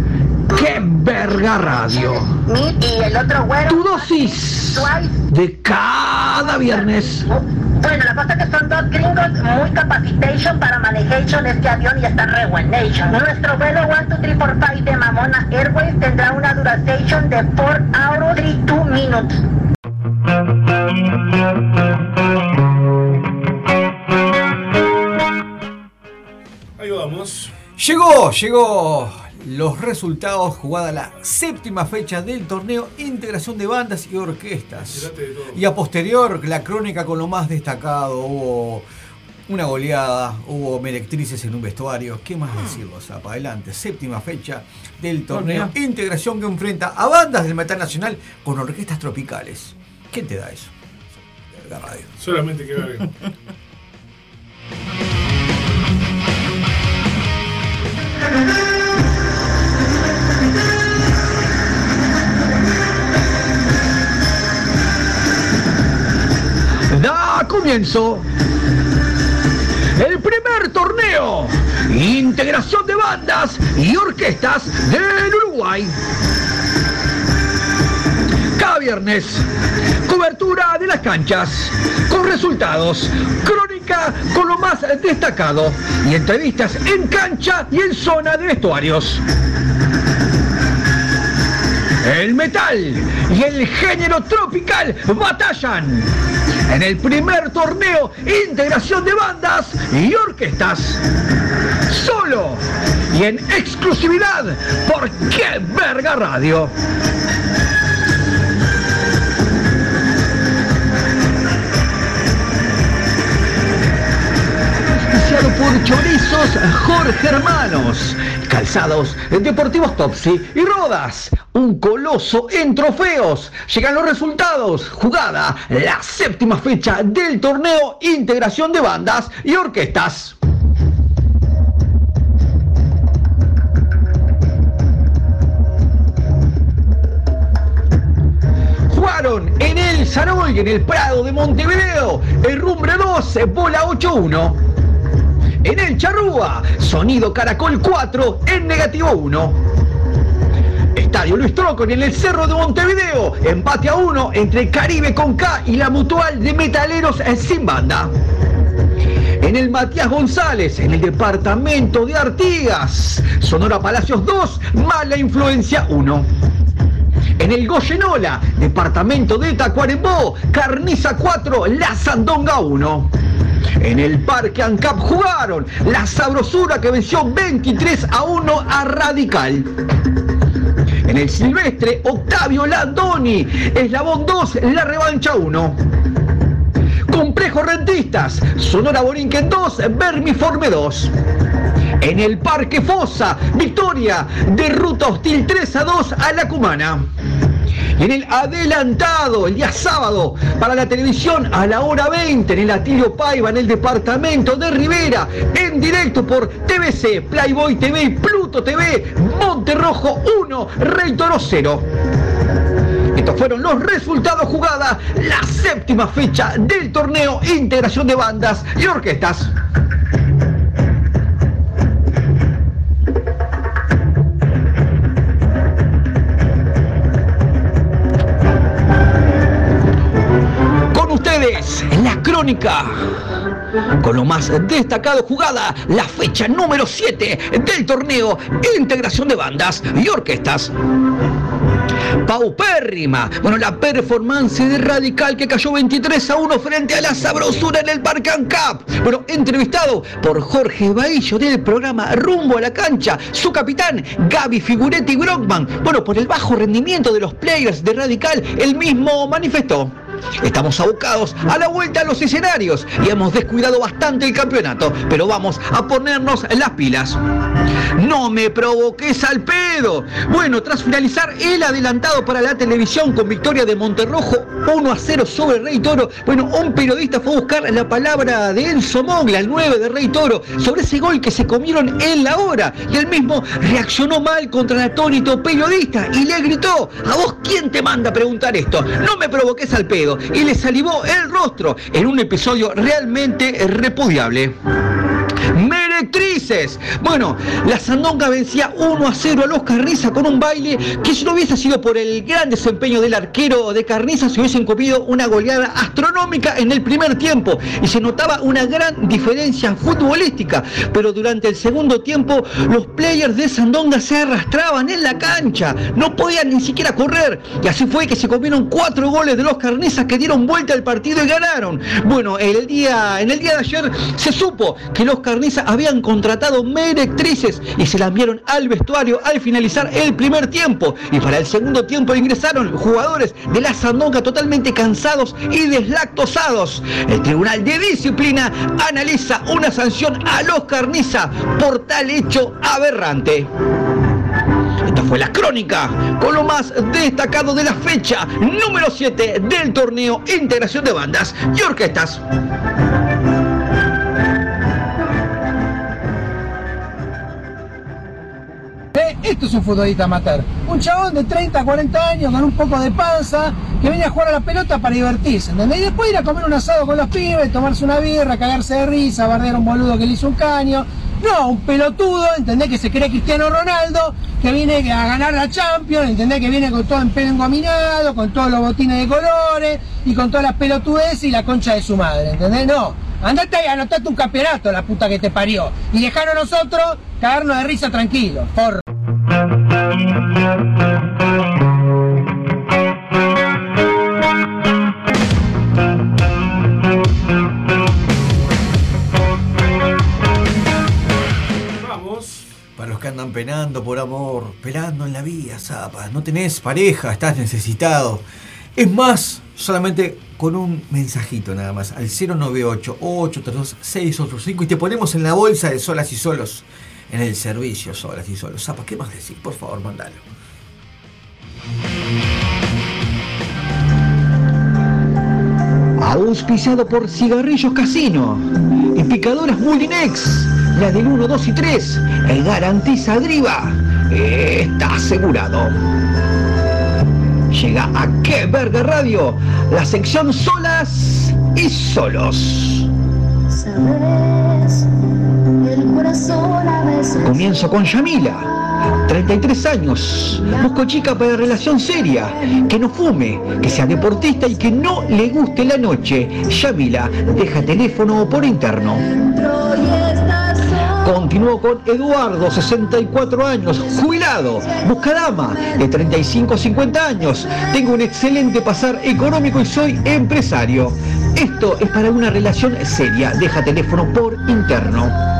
S1: ¡Qué verga radio!
S18: Smith y el otro güero
S1: Tu dosis
S18: Twice.
S1: de cada viernes.
S18: Bueno, la cosa es que son dos gringos muy capacitation para manejation de este avión y está re buen nation. Nuestro vuelo 12345 de Mamona Airways tendrá una duración de 4 hours 32 minutes.
S11: Ahí vamos.
S10: Llegó, llegó los resultados jugada la séptima fecha del torneo Integración de Bandas y Orquestas. Y a posterior, la crónica con lo más destacado, hubo una goleada, hubo merectrices en un vestuario. ¿Qué más decirlo? Para adelante, séptima fecha del torneo
S11: Torneo.
S10: Integración que enfrenta a bandas del metal nacional con orquestas tropicales. ¿Qué te da eso? La radio.
S11: Solamente que.
S1: Comienzo el primer torneo Integración de bandas y orquestas del Uruguay. Cada viernes, cobertura de las canchas, con resultados, crónica con lo más destacado y entrevistas en cancha y en zona de vestuarios. El metal y el género tropical batallan en el primer torneo Integración de Bandas y Orquestas. Solo y en exclusividad por Qué Verga Radio. Por Chorizos Jorge Hermanos, Calzados Deportivos Topsy y Rodas. Un coloso en trofeos. Llegan los resultados. Jugada la séptima fecha del torneo Integración de Bandas y Orquestas. Jugaron en el Sarol y en el Prado de Montevideo. El Rumbre 2, bola 8-1. En el Charrúa, sonido Caracol 4 en negativo 1. Estadio Luis Trocon en el Cerro de Montevideo, empate a 1 entre Caribe con K y la Mutual de Metaleros sin banda. En el Matías González, en el departamento de Artigas, Sonora Palacios 2, Mala Influencia 1. En el Goyenola, departamento de Tacuarembó, Carniza 4, La Sandonga 1. En el Parque Ancap jugaron la Sabrosura que venció 23 a 1 a Radical. En el Silvestre, Octavio Landoni, Eslabón 2, La Revancha 1. Complejo Rentistas, Sonora Borinquen 2, Vermiforme 2. En el Parque Fosa, Victoria, de Ruta Hostil 3 a 2 a La Cumana. En el adelantado, el día sábado, para la televisión a la hora 20, en el Atilio Paiva, en el departamento de Rivera, en directo por TVC, Playboy TV Pluto TV, Monterrojo 1, Rey Toro 0. Estos fueron los resultados jugada la séptima fecha del torneo Integración de Bandas y Orquestas. Con lo más destacado jugada, la fecha número 7 del torneo Integración de Bandas y Orquestas. Paupérrima. Bueno, la performance de Radical que cayó 23 a 1 frente a la sabrosura en el Parque Ancap. Bueno, entrevistado por Jorge Baillo del programa Rumbo a la Cancha, su capitán Gaby Figuretti Brockman. Bueno, por el bajo rendimiento de los players de Radical, él mismo manifestó. Estamos abocados a la vuelta a los escenarios y hemos descuidado bastante el campeonato, pero vamos a ponernos las pilas. No me provoques al pedo. Bueno, tras finalizar el adelantado para la televisión con victoria de Monterrojo 1 a 0 sobre Rey Toro, bueno, un periodista fue a buscar la palabra de Enzo Mogla, el 9 de Rey Toro, sobre ese gol que se comieron en la hora. Y él mismo reaccionó mal contra el atónito periodista y le gritó, ¿a vos quién te manda preguntar esto? No me provoques al pedo. Y le salivó el rostro en un episodio realmente repudiable. Meretrices. Bueno, la Sandonga vencía 1 a 0 a los Carniza con un baile que si no hubiese sido por el gran desempeño del arquero de Carniza se hubiesen comido una goleada astronómica en el primer tiempo y se notaba una gran diferencia futbolística, pero durante el segundo tiempo los players de Sandonga se arrastraban en la cancha, no podían ni siquiera correr y así fue que se comieron cuatro goles de los Carnizas que dieron vuelta al partido y ganaron. Bueno, el día, en el día de ayer se supo que los Carnizas habían contratado merectrices y se la enviaron al vestuario al finalizar el primer tiempo. Y para el segundo tiempo ingresaron jugadores de la Sandonga totalmente cansados y deslactosados. El Tribunal de Disciplina analiza una sanción a los Carniza por tal hecho aberrante. Esta fue la crónica con lo más destacado de la fecha número 7 del torneo Integración de Bandas y Orquestas.
S19: Esto es un futbolista amateur. Un chabón de 30, 40 años con un poco de panza que viene a jugar a la pelota para divertirse, ¿entendés? Y después ir a comer un asado con los pibes, tomarse una birra, cagarse de risa, bardear a un boludo que le hizo un caño. No, un pelotudo, ¿entendés? Que se cree Cristiano Ronaldo, que viene a ganar la Champions, ¿entendés? Que viene con todo en pelo engominado, con todos los botines de colores y con todas las pelotudeces y la concha de su madre, ¿entendés? No, andate ahí, anotate un campeonato, la puta que te parió. Y dejaron nosotros cagarnos de risa tranquilo, porro.
S10: Vamos. Para los que andan penando por amor, penando en la vida, zapa. No tenés pareja, estás necesitado. Es más, solamente con un mensajito nada más al 098-832-685 y te ponemos en la bolsa de solas y solos en el servicio solas y solos. Zapa, ¿qué más decir? Por favor, mandalo.
S1: Auspiciado por Cigarrillos Casino y Picadoras Mulinex, la del 1, 2 y 3, el garantiza Driva. Está asegurado. Llega a Qué Verga Radio, la sección Solas y Solos.
S20: Sabes, el corazón
S1: Comienzo con Yamila. 33 años, busco chica para relación seria, que no fume, que sea deportista y que no le guste la noche. Yamila, deja teléfono por interno. Continúo con Eduardo, 64 años, jubilado, busca dama, de 35 a 50 años. Tengo un excelente pasar económico y soy empresario. Esto es para una relación seria, deja teléfono por interno.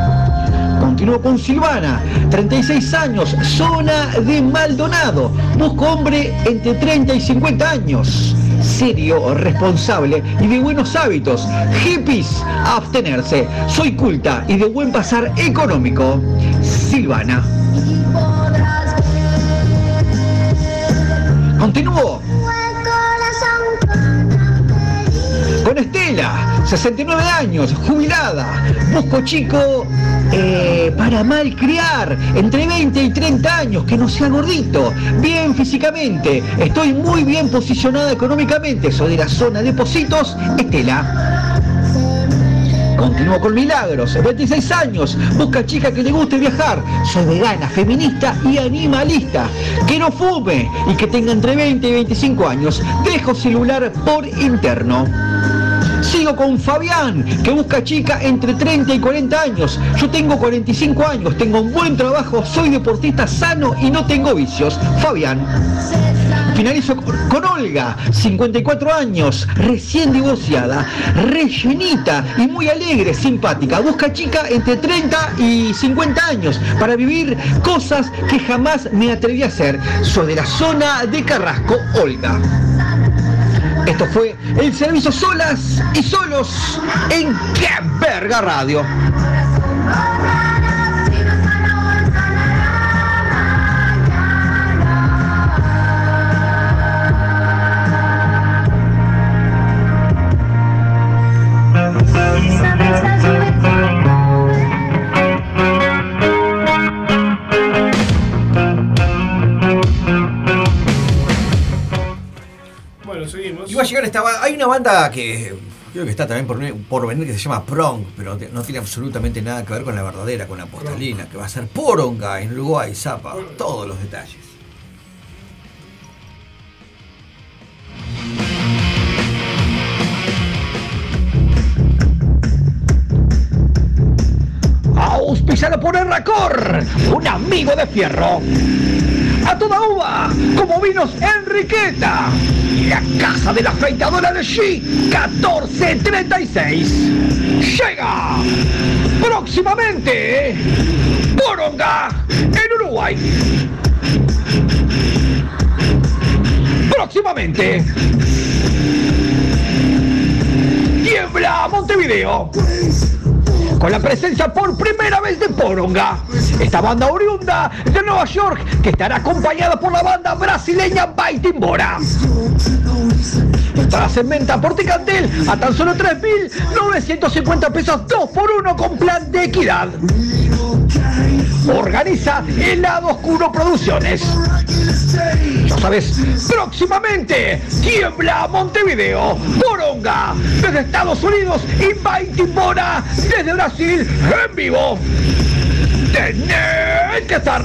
S1: Continúo con Silvana, 36 años, zona de Maldonado. Busco hombre entre 30 y 50 años. Serio, responsable y de buenos hábitos. Hippies, abstenerse. Soy culta y de buen pasar económico. Silvana. Continúo con Estela, 69 años, jubilada. Busco chico eh, para malcriar, entre 20 y 30 años, que no sea gordito, bien físicamente. Estoy muy bien posicionada económicamente. Soy de la zona de Positos, Estela. Continúo con Milagros, 26 años, busca chica que le guste viajar. Soy vegana, feminista y animalista. Que no fume y que tenga entre 20 y 25 años. Dejo celular por interno. Sigo con Fabián, que busca chica entre 30 y 40 años. Yo tengo 45 años, tengo un buen trabajo, soy deportista sano y no tengo vicios. Fabián. Finalizo con, Olga, 54 años, recién divorciada, rellenita y muy alegre, simpática. Busca chica entre 30 y 50 años para vivir cosas que jamás me atreví a hacer. Soy de la zona de Carrasco, Olga. Esto fue el servicio solas y solos en Qué Verga Radio.
S10: Esta banda. Hay una banda que creo que está también por, por venir que se llama Prong, pero no tiene absolutamente nada que ver con la verdadera, con la postalina, que va a ser Poronga en Uruguay, Zapa. Todos los detalles.
S1: Auspiciado por Erracor, un amigo de fierro. A toda uva, como vinos Enriqueta. Y la casa de la afeitadora de G, 1436. Llega próximamente Poronga en Uruguay. Próximamente. Tiembla Montevideo con la presencia por primera vez de Poronga, esta banda oriunda de Nueva York que estará acompañada por la banda brasileña Baitimbora. Entradas en venta por Ticantel a tan solo 3.950 pesos 2 por 1 con plan de equidad. Organiza El Lado Oscuro Producciones. Ya sabes, próximamente Tiembla Montevideo, Poronga desde Estados Unidos y Baitimbora desde Brasil en vivo. Tenés que estar.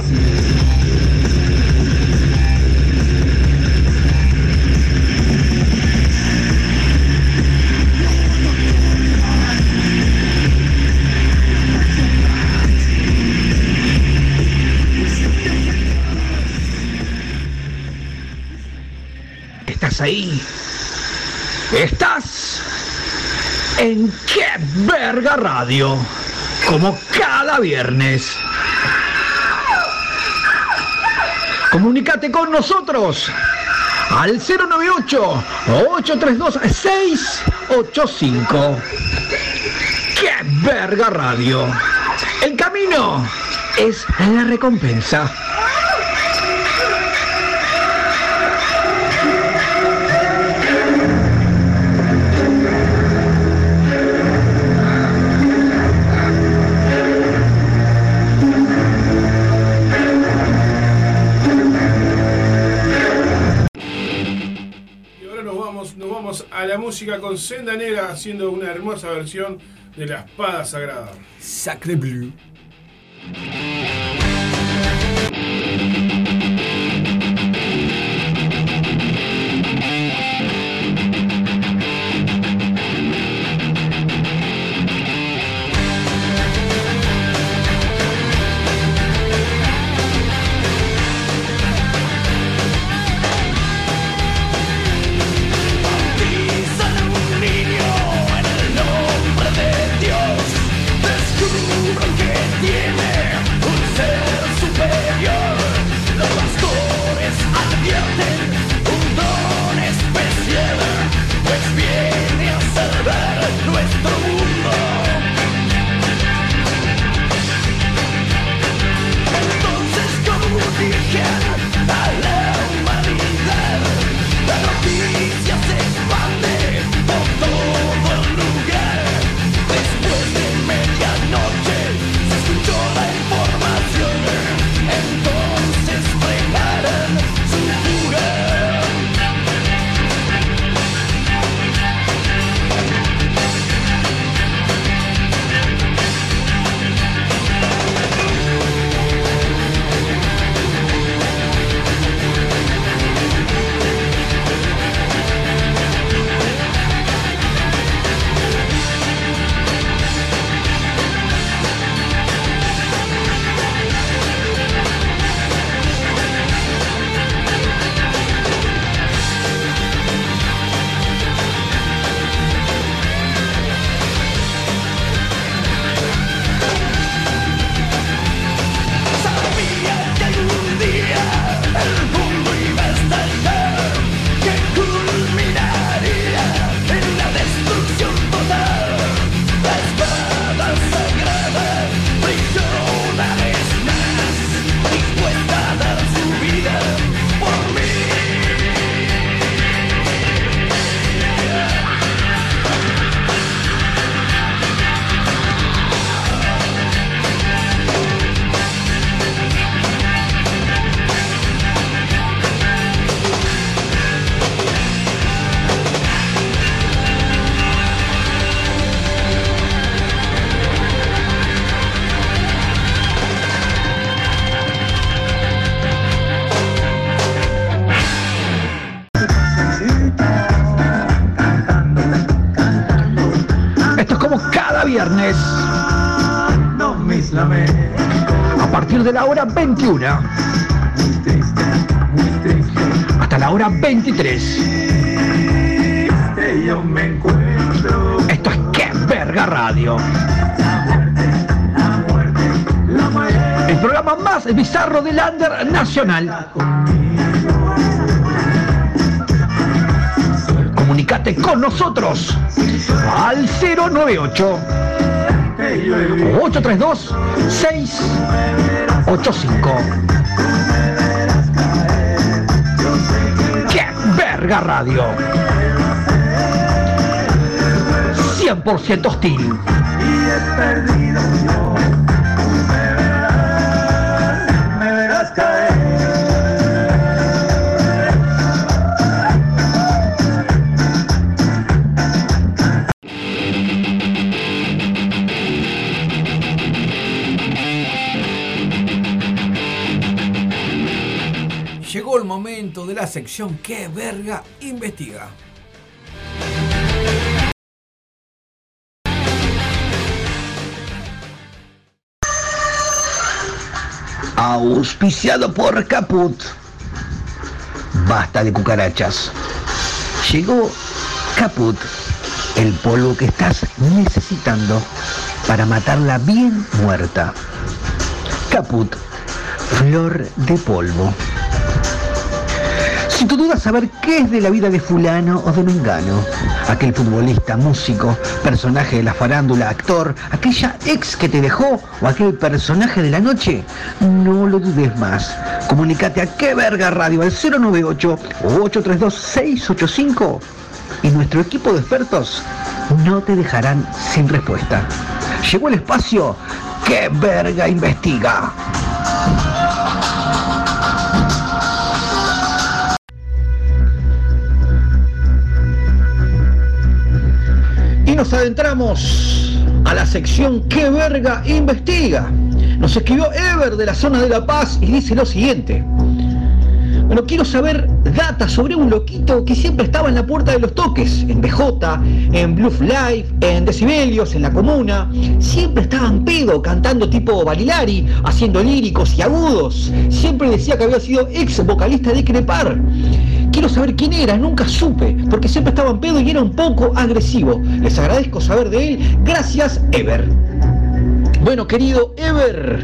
S1: ¿Estás ahí? ¿Estás? ¿En qué verga radio? Como cada viernes. Comunícate con nosotros al 098-832-685. ¡Qué verga radio! El camino es la recompensa.
S11: La música con Senda Negra haciendo una hermosa versión de la espada sagrada.
S10: Sacre Bleu.
S1: La hora 21. Hasta la hora 23. Esto es Que Verga Radio. El programa más bizarro del under nacional. Comunicate con nosotros al 098 832 685 ¡Qué verga radio! 100% hostil.
S12: Me
S10: sección que verga investiga.
S1: Auspiciado por Caput. Basta de cucarachas. Llegó Caput, el polvo que estás necesitando para matarla bien muerta. Caput, flor de polvo. Si tu duda saber qué es de la vida de fulano o de mengano, aquel futbolista, músico, personaje de la farándula, actor, aquella ex que te dejó o aquel personaje de la noche, no lo dudes más. Comunicate a qué verga radio al 098 o 832 685 y nuestro equipo de expertos no te dejarán sin respuesta. Llegó el espacio que verga investiga. Nos adentramos a la sección ¿Qué verga investiga? Nos escribió Ever de la zona de La Paz y dice lo siguiente. Bueno, quiero saber data sobre un loquito que siempre estaba en la puerta de los toques, en BJ, en Bluff Live, en Decibelios, en la comuna. Siempre estaba en pedo, cantando tipo Balilari, haciendo líricos y agudos. Siempre decía que había sido ex vocalista de Crepar. Quiero saber quién era, nunca supe, porque siempre estaba en pedo y era un poco agresivo. Les agradezco saber de él. Gracias, Ever. Bueno, querido Ever,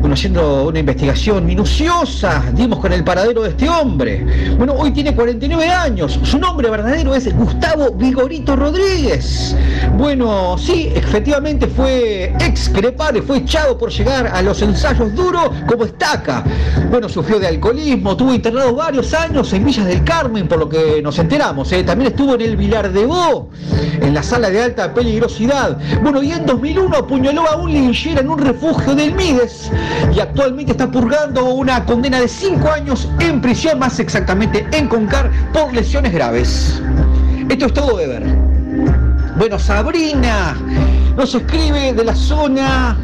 S1: bueno, haciendo una investigación minuciosa, dimos con el paradero de este hombre. Bueno, hoy tiene 49 años, su nombre verdadero es Gustavo Vigorito Rodríguez. Bueno, sí, efectivamente fue ex crepare, fue echado por llegar a los ensayos duros como estaca. Bueno, sufrió de alcoholismo, tuvo internado varios años en Villas del Carmen, por lo que nos enteramos. ¿eh? También estuvo en el Vilar de Bo, en la sala de alta peligrosidad. Bueno, y en 2001 apuñaló a un linchera en un refugio del Mides y actualmente está purgando una condena de 5 años en prisión, más exactamente en Concar, por lesiones graves. Esto es todo, Ever. Bueno, Sabrina nos escribe de la zona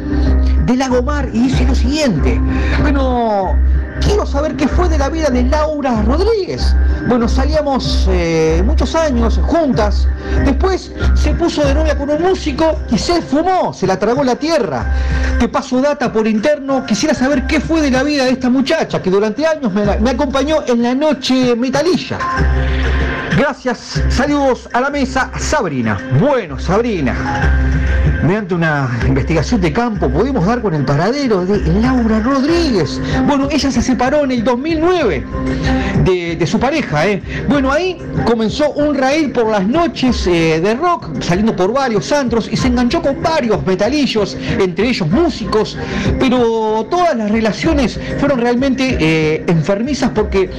S1: de Lagomar y dice lo siguiente. Bueno, quiero saber qué fue de la vida de Laura Rodríguez. Bueno, salíamos eh, muchos años juntas. Después se puso de novia con un músico y se fumó, se la tragó la tierra. Te paso data por interno. Quisiera saber qué fue de la vida de esta muchacha que durante años me, me acompañó en la noche metalilla. Gracias, saludos a la mesa, Sabrina. Bueno, Sabrina, mediante una investigación de campo pudimos dar con el paradero de Laura Rodríguez. Bueno, ella se separó en el 2009 de, su pareja. ¿eh? Bueno, ahí comenzó un raíz por las noches eh, de rock, saliendo por varios antros y se enganchó con varios metalillos, entre ellos músicos, pero todas las relaciones fueron realmente eh, enfermizas porque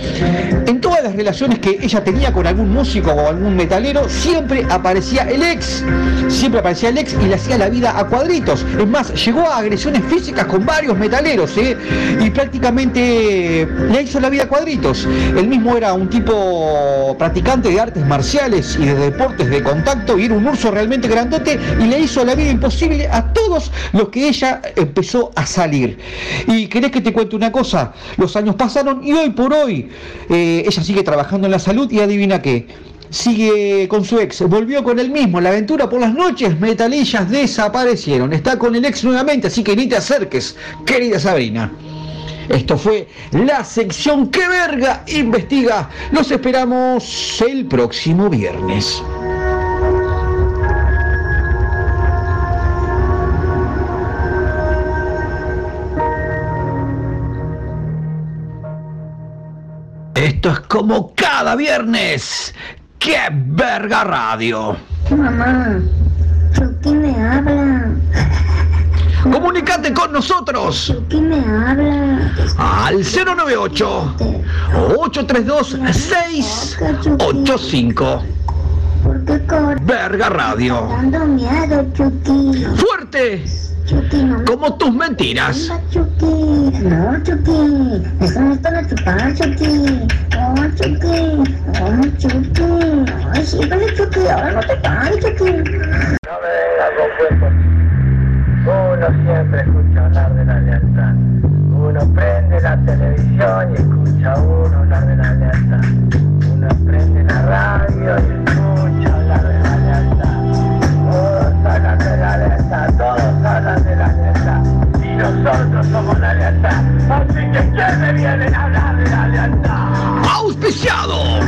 S1: en todas las relaciones que ella tenía con algún músico o algún metalero, siempre aparecía el ex, siempre aparecía el ex y le la vida a cuadritos. Es más, llegó a agresiones físicas con varios metaleros ¿eh? y prácticamente le hizo la vida a cuadritos. Él mismo era un tipo practicante de artes marciales y de deportes de contacto y era un urso realmente grandote y le hizo la vida imposible a todos los que ella empezó a salir. Y querés que te cuente una cosa, los años pasaron y hoy por hoy eh, ella sigue trabajando en la salud y adivina qué, sigue con su ex, volvió con el mismo, la aventura por las noches, metalillas desaparecieron, está con el ex nuevamente, así que ni te acerques, querida Sabrina. Esto fue la sección Que Verga Investiga. Los esperamos el próximo viernes. Esto es como cada viernes. ¡Qué verga radio!
S20: Mamá, Chucky me habla.
S1: Comunicate con nosotros
S20: Chucky me habla.
S1: al 098 832 685.
S20: ¿Por qué?
S1: Verga Radio.
S20: Dando miedo, Chucky.
S1: Fuerte
S20: Chucky, no me
S1: como tus mentiras.
S20: Chucky. No, Chucky. Eso no es para chupar, Chucky. No, Chucky. No, Chucky. Ay, síguele, Chucky. Ahora no te pares, Chucky.
S21: Uno siempre escucha hablar de la lealtad. Uno prende la televisión y escucha a uno hablar de la lealtad. Uno prende la radio y nosotros somos la lealtad. Así que ¿quién me vienen a hablar de la lealtad?
S1: Auspiciado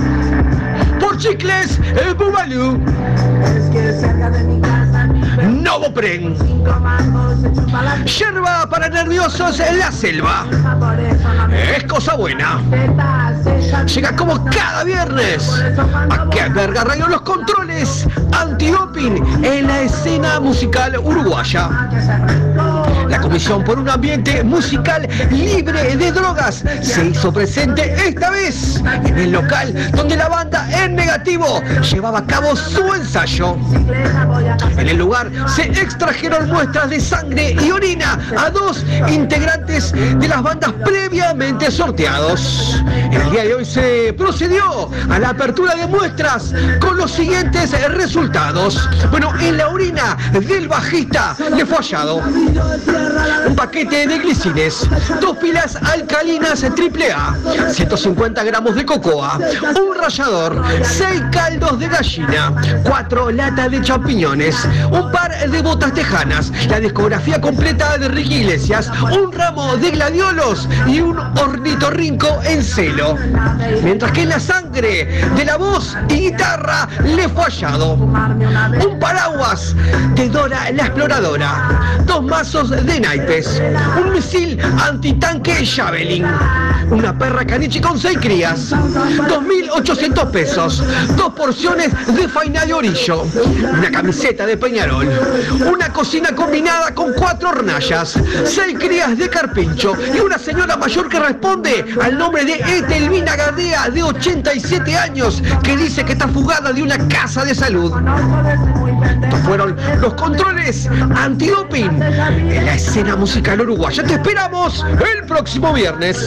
S1: por Chicles El Bubalú. Novopren. Yerba para nerviosos en la selva. Es cosa buena. Llega como cada viernes. A que verga radio los controles antidoping en la escena musical uruguaya. La Comisión por un Ambiente Musical Libre de Drogas se hizo presente esta vez en el local donde la banda En Negativo llevaba a cabo su ensayo. En el lugar se extrajeron muestras de sangre y orina a dos integrantes de las bandas previamente sorteados. El día de hoy se procedió a la apertura de muestras con los siguientes resultados. Bueno, en la orina del bajista le fue hallado un paquete de glicines, dos pilas alcalinas AAA, 150 gramos de cocoa, un rallador, seis caldos de gallina, cuatro latas de champiñones, un par de botas tejanas, la discografía completa de Ricky Iglesias, un ramo de gladiolos y un ornitorrinco en celo. Mientras que la sangre de la voz y guitarra le fue hallado un paraguas de Dora la exploradora, dos mazos de naipes, un misil antitanque Javelin, una perra caniche con seis crías, 2.800 pesos, dos porciones de faina de orillo, una camiseta de Peñarol, una cocina combinada con cuatro hornallas, seis crías de carpincho. Y una señora mayor que responde al nombre de Etelvina Gadea de 87 años que dice que está fugada de una casa de salud. Fueron los controles antidoping en la escena musical uruguaya. Te esperamos el próximo viernes.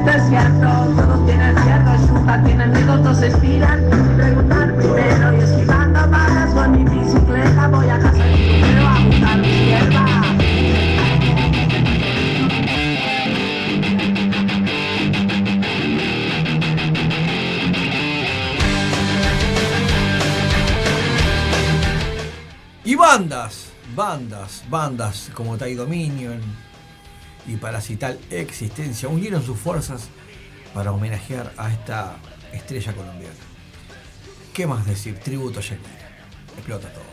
S16: Todo es cierto. Todos tienen cierto, chupa, tienen negocios, se inspiran. Sin preguntar primero Y
S10: bandas, bandas, bandas como Tai Dominion y Parasital Existencia unieron sus fuerzas para homenajear a esta estrella colombiana. ¿Qué más decir? Tributo a Shakira. Explota todo.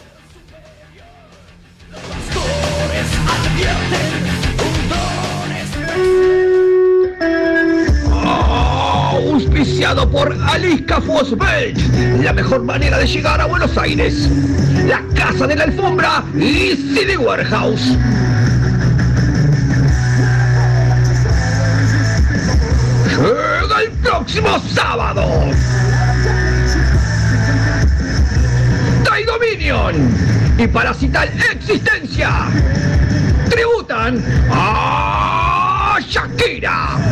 S1: Auspiciado por Alisca Fosbelt, la mejor manera de llegar a Buenos Aires. La Casa de la Alfombra y City Warehouse. Llega el próximo sábado. Dominion y Parasital Existencia tributan a Shakira.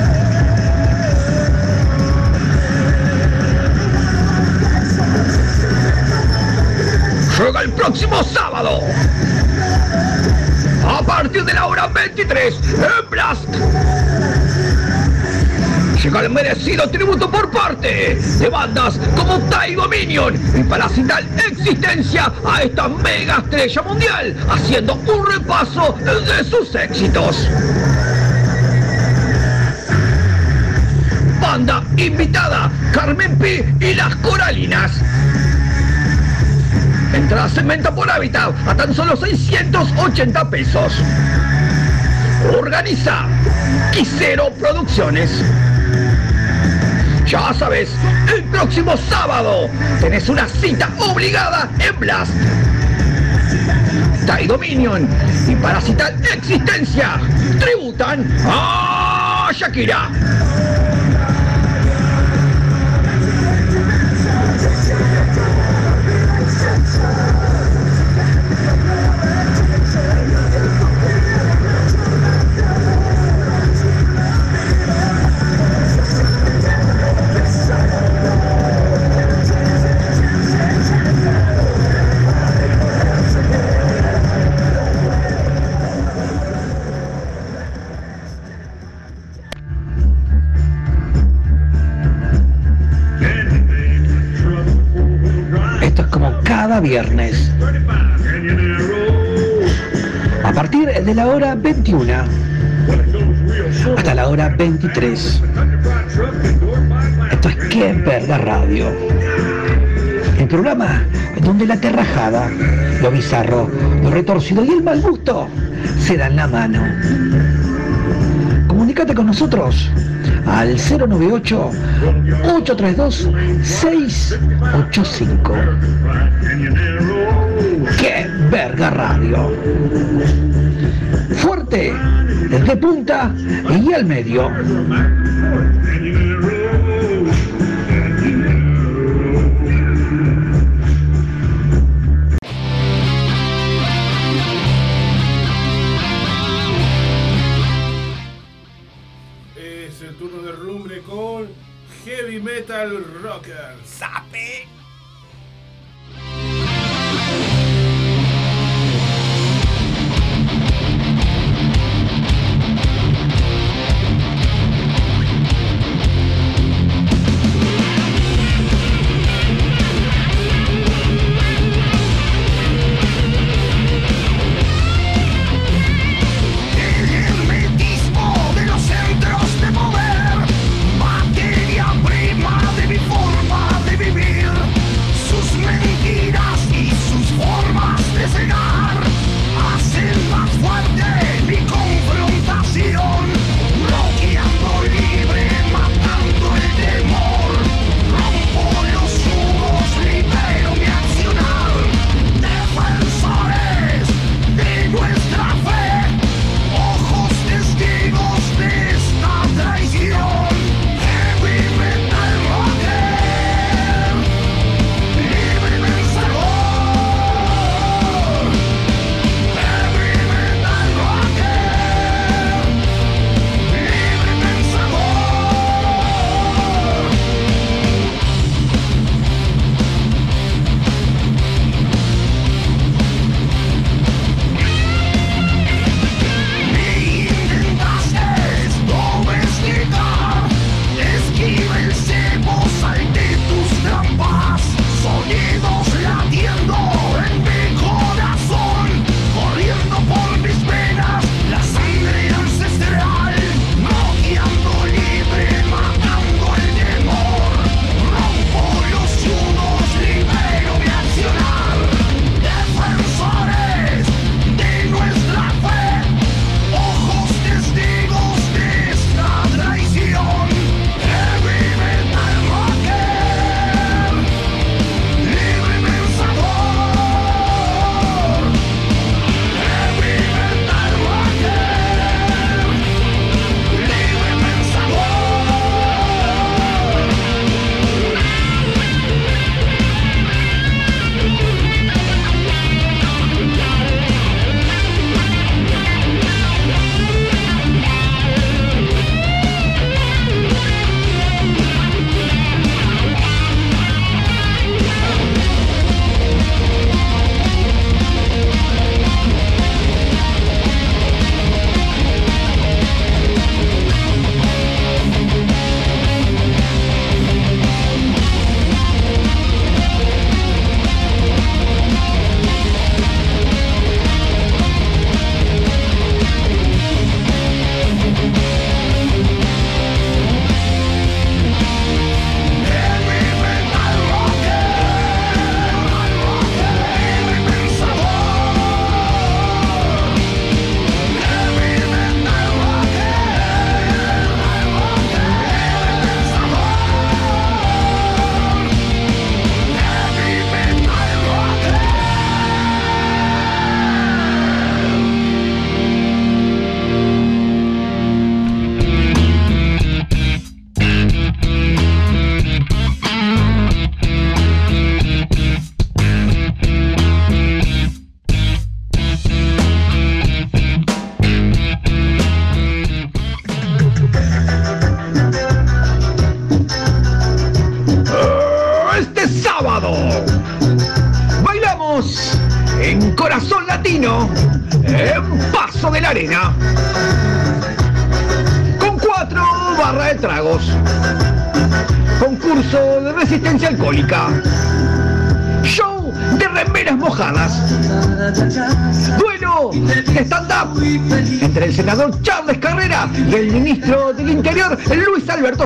S1: Llega el próximo sábado. A partir de la hora 23 en Blast. Llega el merecido tributo por parte de bandas como Tai Dominion y Parasital Existencia a esta mega estrella mundial, haciendo un repaso de sus éxitos. Banda invitada, Carmen P y las Coralinas. Entradas en venta por hábitat a tan solo 680 pesos. Organiza Quisero Producciones. Ya sabes, el próximo sábado tenés una cita obligada en Blast. Tai Dominion y Parasital Existencia tributan a Shakira. Viernes. A partir de la hora 21 hasta la hora 23. Esto es Que Verga Radio. El programa donde la terrajada, lo bizarro, lo retorcido y el mal gusto se dan la mano. Comunícate con nosotros al 098 832 685. ¡Qué verga radio! Fuerte, desde punta y al medio.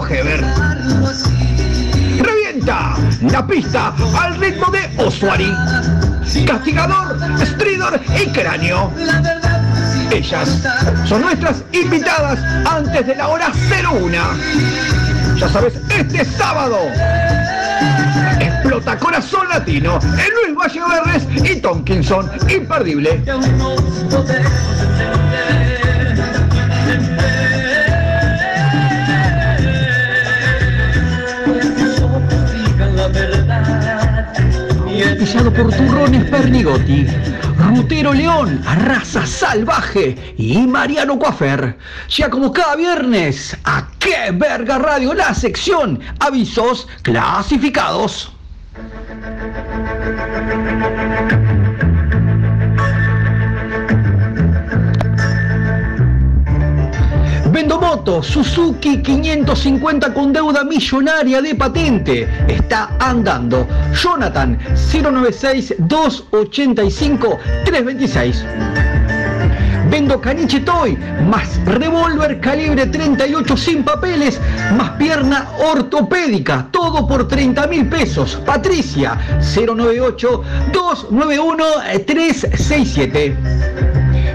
S1: Heber. Revienta la pista al ritmo de Oswari. Castigador, Stridor y Cráneo. Ellas son nuestras invitadas antes de la hora 01. Ya sabes, este sábado explota Corazón Latino en Luis Valle Verdes y Tomkinson. Imperdible. Pisado por turrones Pernigotti, Rutero León, Raza Salvaje y Mariano Coafer. Ya como cada viernes, ¿a qué verga radio? La sección Avisos Clasificados. Vendo moto Suzuki 550 con deuda millonaria de patente. Está andando. Jonathan 096 285 326. Vendo caniche toy, más revólver calibre 38 sin papeles, más pierna ortopédica, todo por 30 mil pesos. Patricia 098 291 367.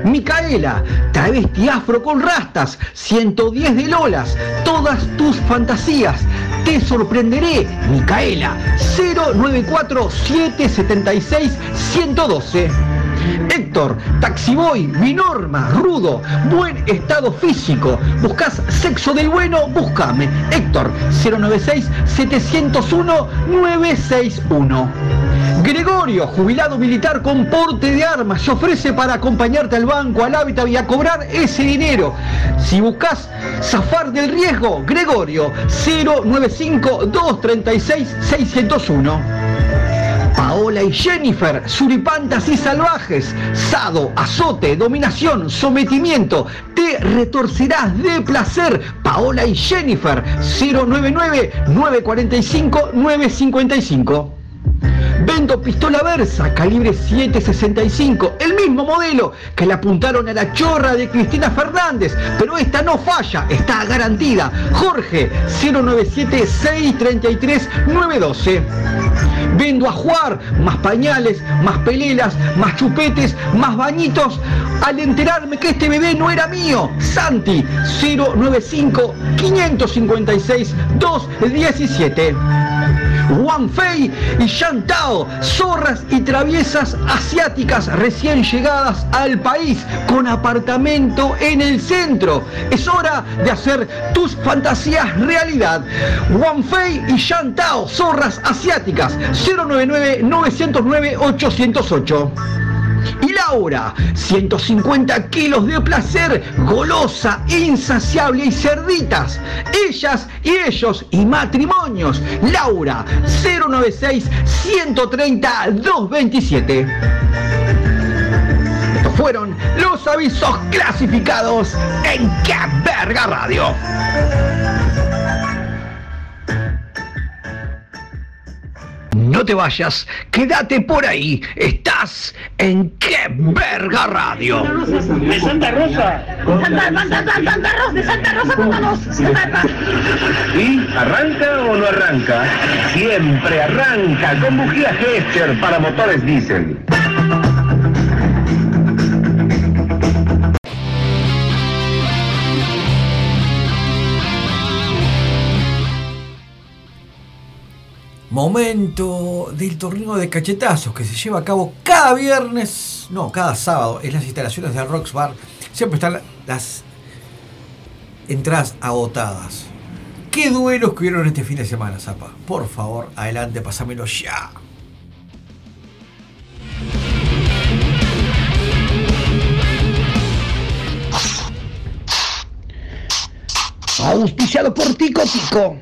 S1: Micaela, travesti afro con rastas, 110 de Lolas, todas tus fantasías. Te sorprenderé, Micaela, 094 776 112. Héctor, Taxiboy, Minorma, Rudo, buen estado físico. ¿Buscas sexo del bueno? Búscame. Héctor, 096-701-961. Gregorio, jubilado militar con porte de armas, se ofrece para acompañarte al banco, al hábitat y a cobrar ese dinero. Si buscas zafar del riesgo, Gregorio, 095-236-601. Paola y Jennifer, suripantas y salvajes, sado, azote, dominación, sometimiento, te retorcerás de placer. Paola y Jennifer, 099-945-955. Vendo pistola Versa, calibre 765, el mismo modelo que le apuntaron a la chorra de Cristina Fernández, pero esta no falla, está garantida. Jorge, 097-633-912. Vendo a jugar, más pañales, más pelelas, más chupetes, más bañitos. Al enterarme que este bebé no era mío, Santi, 095-556-217. Wang Fei y Shantao, zorras y traviesas asiáticas recién llegadas al país con apartamento en el centro. Es hora de hacer tus fantasías realidad. Wang Fei y Shantao, zorras asiáticas, 099-909-808. Y Laura, 150 kilos de placer, golosa, insaciable y cerditas. Ellas y ellos y matrimonios. Laura, 096-130-227. Estos fueron los avisos clasificados en ¡Qué verga radio! No te vayas, quédate por ahí. Estás en ¡Qué verga radio!
S21: De Santa Rosa.
S18: Santa, Santa, Santa, Santa Rosa, de Santa Rosa, contanos.
S21: ¿Y arranca o no arranca? Siempre arranca con bujía Gescher para motores diésel.
S10: Momento del torneo de cachetazos que se lleva a cabo cada viernes, no, cada sábado en las instalaciones del Rocks Bar. Siempre están las entradas agotadas. ¿Qué duelos que hubieron este fin de semana, Zapa? Por favor, adelante, pasámelo ya.
S1: Auspiciado por Tico Tico.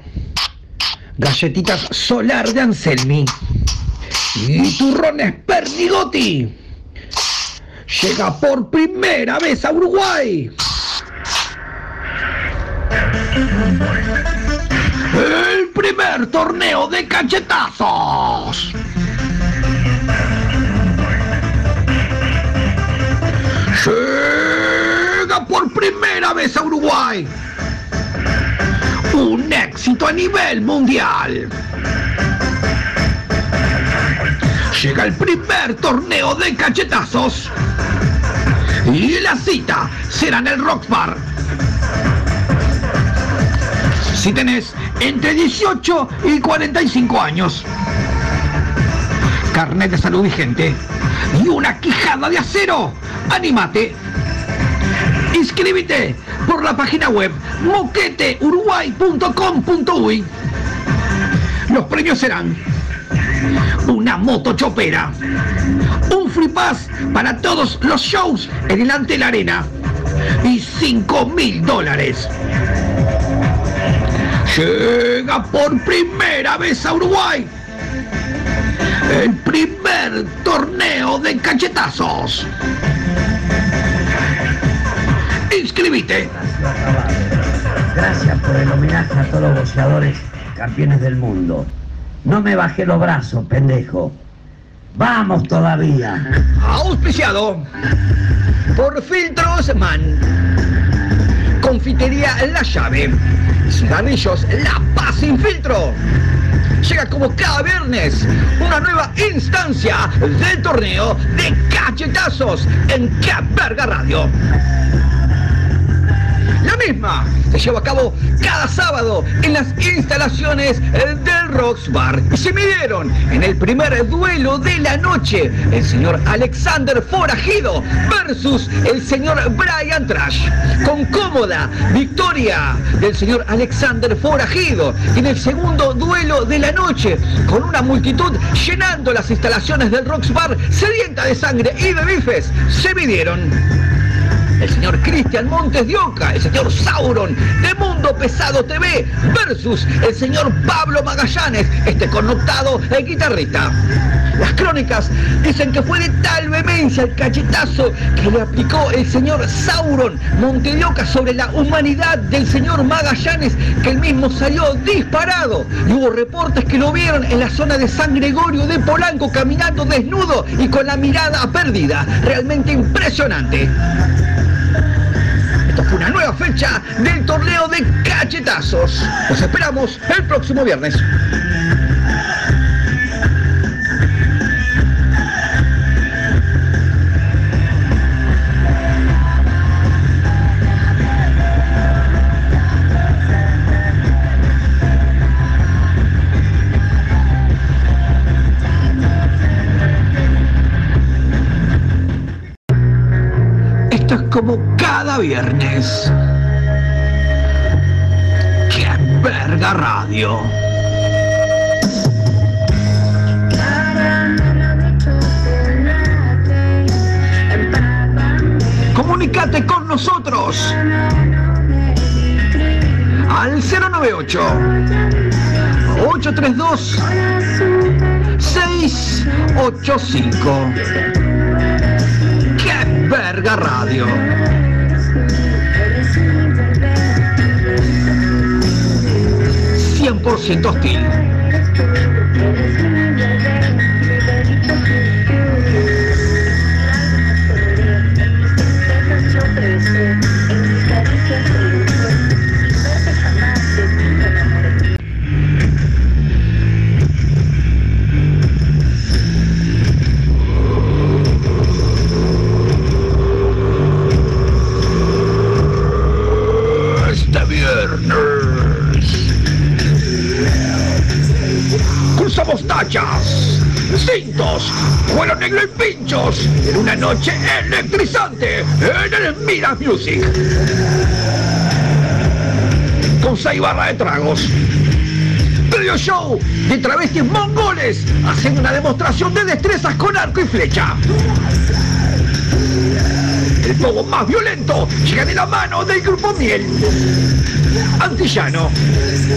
S1: Galletitas Solar de Anselmi. y Turrones Pernigotti llega por primera vez a Uruguay. El primer torneo de cachetazos. Llega por primera vez a Uruguay. Un éxito a nivel mundial. Llega el primer torneo de cachetazos. Y la cita será en el Rock Bar. Si tenés entre 18 y 45 años, carnet de salud vigente y una quijada de acero, anímate. Inscríbete por la página web moqueteuruguay.com.uy. Los premios serán una moto chopera, un free pass para todos los shows en el ante la arena y 5 mil dólares. Llega por primera vez a Uruguay el primer torneo de cachetazos. Inscribite.
S22: Gracias por el homenaje a todos los boxeadores campeones del mundo. No me bajé los brazos, pendejo. Vamos todavía.
S1: Auspiciado por Filtros Man. Confitería La Llave. Cigarrillos La Paz sin filtro. Llega como cada viernes una nueva instancia del torneo de cachetazos en Que Verga Radio. La misma se lleva a cabo cada sábado en las instalaciones del Rocks Bar. Y se midieron en el primer duelo de la noche el señor Alexander Forajido versus el señor Brian Trash. Con cómoda victoria del señor Alexander Forajido. En el segundo duelo de la noche, con una multitud llenando las instalaciones del Rocks Bar, sedienta de sangre y de bifes, se midieron el señor Cristian Montes de Oca, el señor Sauron de Mundo Pesado TV versus el señor Pablo Magallanes, este connotado el guitarrista. Las crónicas dicen que fue de tal vehemencia el cachetazo que le aplicó el señor Sauron Monte de sobre la humanidad del señor Magallanes que el mismo salió disparado. Y hubo reportes que lo vieron en la zona de San Gregorio de Polanco caminando desnudo y con la mirada perdida. Realmente impresionante. Una nueva fecha del torneo de cachetazos. Los esperamos el próximo viernes. Esto es como cada viernes. ¡Qué verga radio! Comunicate con nosotros al 098 832 685 ¡Qué verga radio! ¡100% hostil! Cruzamos tachas, cintos, vuelo negro y pinchos en una noche electrizante en el Miras Music. Con seis barras de tragos. Previo show de travestis mongoles haciendo una demostración de destrezas con arco y flecha. El pogo más violento llega de la mano del grupo Miel. Antillano,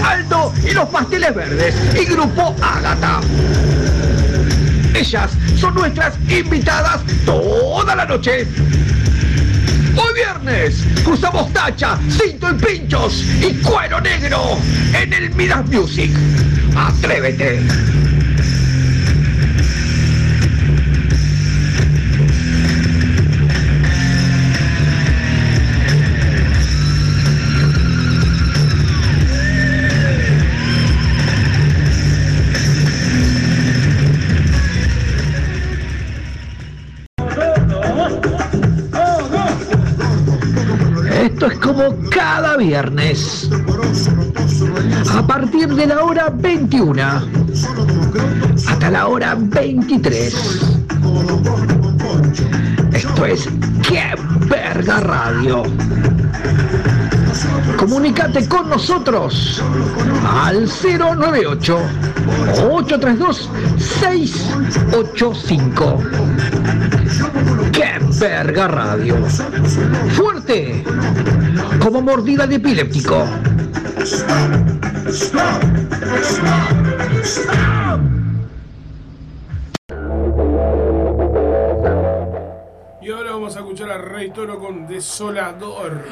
S1: Aldo y los pasteles verdes y grupo Ágata. Ellas son nuestras invitadas toda la noche. Hoy viernes cruzamos tacha, cinto y pinchos y cuero negro en el Midas Music. Atrévete. Es como cada viernes. A partir de la hora 21 hasta la hora 23. Esto es ¡Qué verga radio! Comunicate con nosotros al 098 832 685. ¡Qué verga radio! Fuerte como mordida de epiléptico.
S11: Y ahora vamos a escuchar a Rey Toro con Desolador.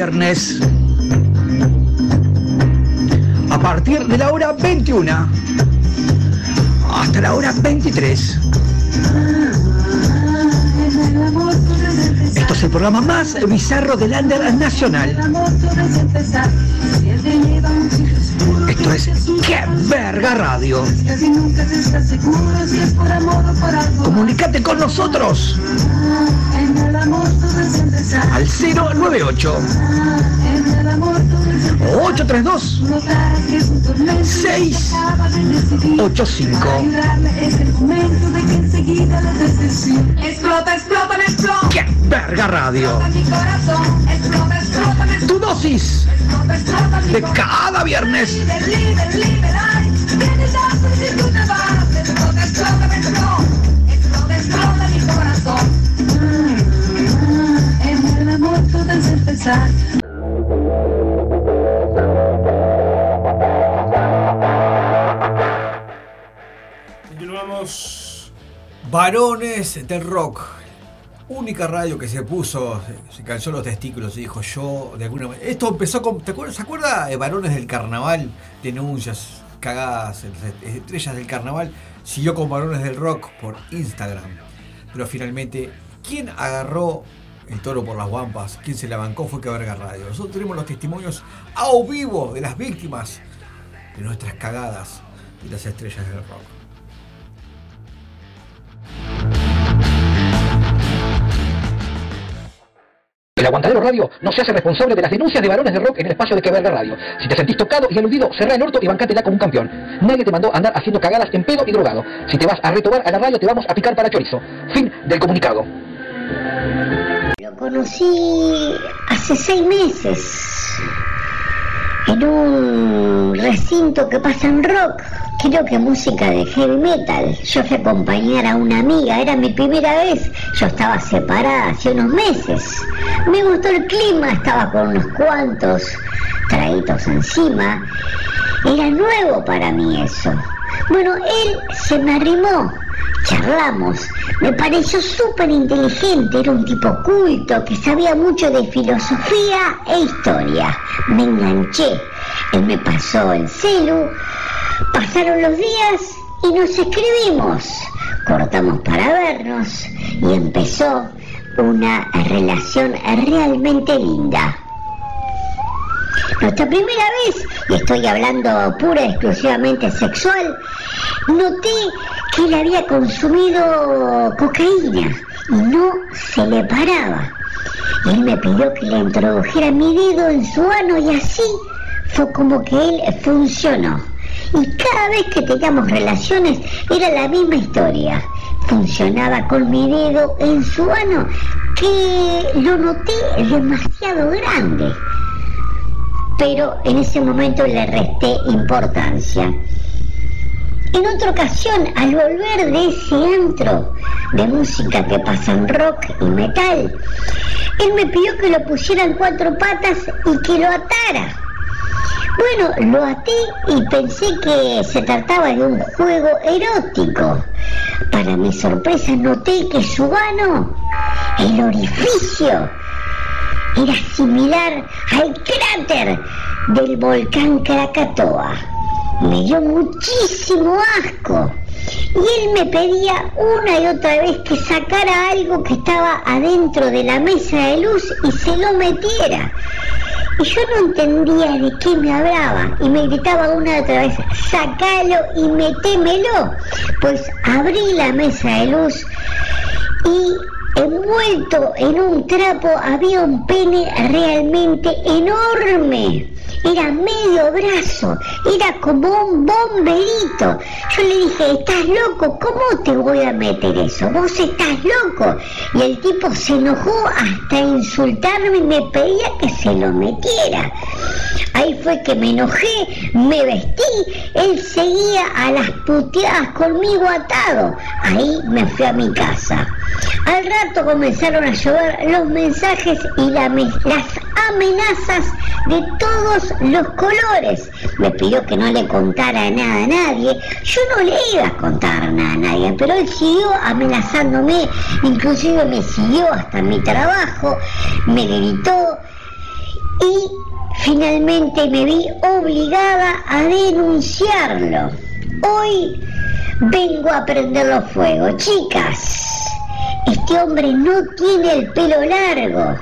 S1: Viernes. A partir de la hora 21 hasta la hora 23. Esto es el programa más bizarro del Under Nacional. Esto es ¡Qué verga radio! Comunicate con nosotros al 098 832 685
S16: Explota, explota, explota.
S1: ¡Qué verga radio! Tu dosis de cada viernes.
S16: Explota, explota. Explota, empezar.
S11: Continuamos.
S10: Varones del rock. Única radio que se puso, se- calzó los testículos y dijo yo de alguna manera. Esto empezó con. ¿te acuerdas, ¿Se acuerda de Varones del Carnaval? Denuncias, cagadas, estrellas del carnaval. Siguió con Varones del Rock por Instagram. Pero finalmente, ¿quién agarró el toro por las guampas? ¿Quién se la bancó? Fue que verga radio. Nosotros tenemos los testimonios a vivo de las víctimas de nuestras cagadas y las estrellas del rock.
S9: El Aguantadero Radio no se hace responsable de las denuncias de varones de rock en el espacio de Que Verga Radio. Si te sentís tocado y aludido, cerrá el orto y bancátela como un campeón. Nadie te mandó a andar haciendo cagadas en pedo y drogado. Si te vas a retobar a la radio, te vamos a picar para chorizo. Fin del comunicado.
S20: Lo conocí hace seis meses en un recinto que pasa en rock, creo que música de heavy metal. Yo fui a acompañar a una amiga, era mi primera vez, yo estaba separada hace unos meses. Me gustó el clima, estaba con unos cuantos traídos encima. Era nuevo para mí eso. Bueno, él se me arrimó, charlamos, me pareció súper inteligente, era un tipo culto que sabía mucho de filosofía e historia. Me enganché, él me pasó el celu, pasaron los días y nos escribimos. Cortamos para vernos y empezó una relación realmente linda. Nuestra primera vez, y estoy hablando pura y exclusivamente sexual, noté que él había consumido cocaína y no se le paraba. Él me pidió que le introdujera mi dedo en su ano y así fue como que él funcionó. Y cada vez que teníamos relaciones era la misma historia. Funcionaba con mi dedo en su ano que lo noté demasiado grande pero en ese momento le resté importancia. En otra ocasión, al volver de ese antro de música que pasa en rock y metal, él me pidió que lo pusiera en cuatro patas y que lo atara. Bueno, lo até y pensé que se trataba de un juego erótico. Para mi sorpresa noté que su mano, el orificio, era similar al cráter del volcán Krakatoa. Me dio muchísimo asco. Y él me pedía una y otra vez que sacara algo que estaba adentro de la mesa de luz y se lo metiera. Y yo no entendía de qué me hablaba y me gritaba una y otra vez, sacalo y metémelo. Pues abrí la mesa de luz y envuelto en un trapo había un pene realmente enorme. Era medio brazo, era como un bomberito. Yo le dije, estás loco, ¿cómo te voy a meter eso? Vos estás loco. Y el tipo se enojó hasta insultarme y me pedía que se lo metiera. Ahí fue que me enojé, me vestí, él seguía a las puteadas conmigo atado. Ahí me fui a mi casa. Al rato comenzaron a llover los mensajes y las amenazas de todos los colores. Me pidió que no le contara nada a nadie. Yo no le iba a contar nada a nadie, pero él siguió amenazándome, inclusive me siguió hasta mi trabajo, me gritó y finalmente me vi obligada a denunciarlo. Hoy vengo a prenderlo fuego. Chicas, este hombre no tiene el pelo largo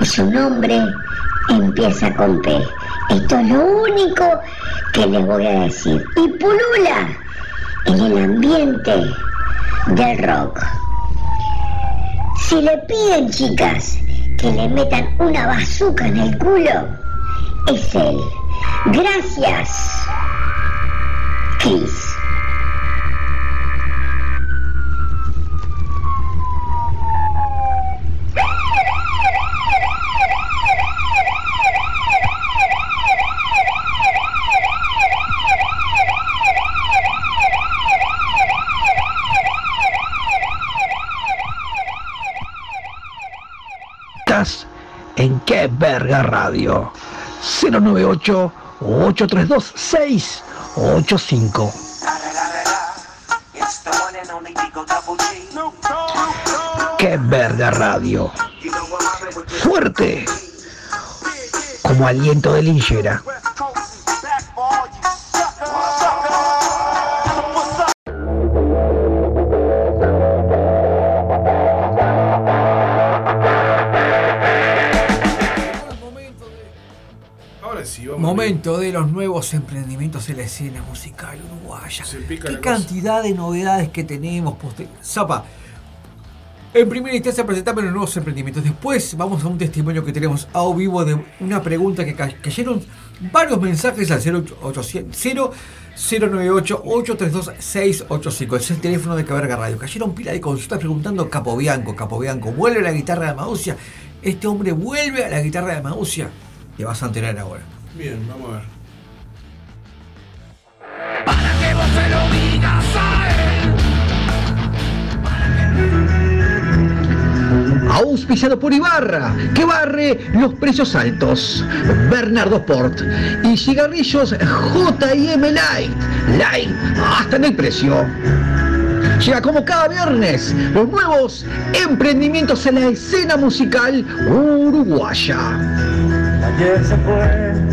S20: y su nombre empieza con P. Esto es lo único que les voy a decir. Y pulula en el ambiente del rock. Si le piden, chicas, que le metan una bazuca en el culo, es él. Gracias, Chris.
S1: En qué verga radio 098 832 685 qué verga radio fuerte como aliento de linchera
S10: Momento de los nuevos emprendimientos en la escena musical uruguaya. Qué
S11: cosa.
S10: cantidad de novedades que tenemos. Zapa, en primera instancia presentamos los nuevos emprendimientos. Después vamos a un testimonio que tenemos a vivo de una pregunta que ca- cayeron varios mensajes al 0800 098 832 685. Ese es el teléfono de Caberga Radio. Cayeron pila de consultas preguntando Capobianco, Capobianco, ¿vuelve a la guitarra de Mausia? ¿Este hombre vuelve a la guitarra de Mausia? Te vas a enterar ahora.
S11: Bien, vamos a ver.
S12: Que vos se lo digas a él.
S1: Auspiciado por Ibarra, que barre los precios altos. Bernardo Port y cigarrillos J&M Light. Light hasta en el precio. Llega como cada viernes los nuevos emprendimientos en la escena musical uruguaya.
S12: Ayer se fue.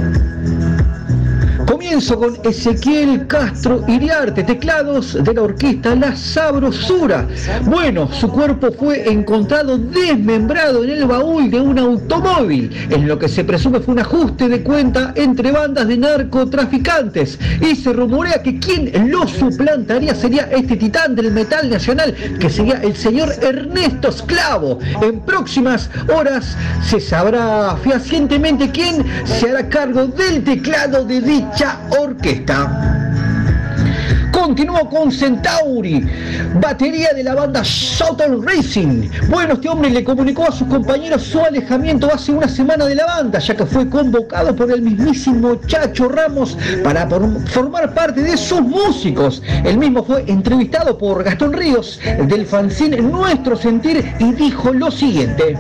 S1: Comienzo con Ezequiel Castro Iriarte, teclados de la orquesta La Sabrosura. Bueno, su cuerpo fue encontrado desmembrado en el baúl de un automóvil, en lo que se presume fue un ajuste de cuenta entre bandas de narcotraficantes. Y se rumorea que quien lo suplantaría sería este titán del metal nacional, que sería el señor Ernesto Esclavo. En próximas horas se sabrá fehacientemente quién se hará cargo del teclado de dicha orquesta. Continúo con Centauri, batería de la banda Southern Racing. Bueno, este hombre le comunicó a sus compañeros su alejamiento hace una semana de la banda, ya que fue convocado por el mismísimo Chacho Ramos para formar parte de sus músicos. El mismo fue entrevistado por Gastón Ríos del fanzine Nuestro Sentir y dijo lo siguiente.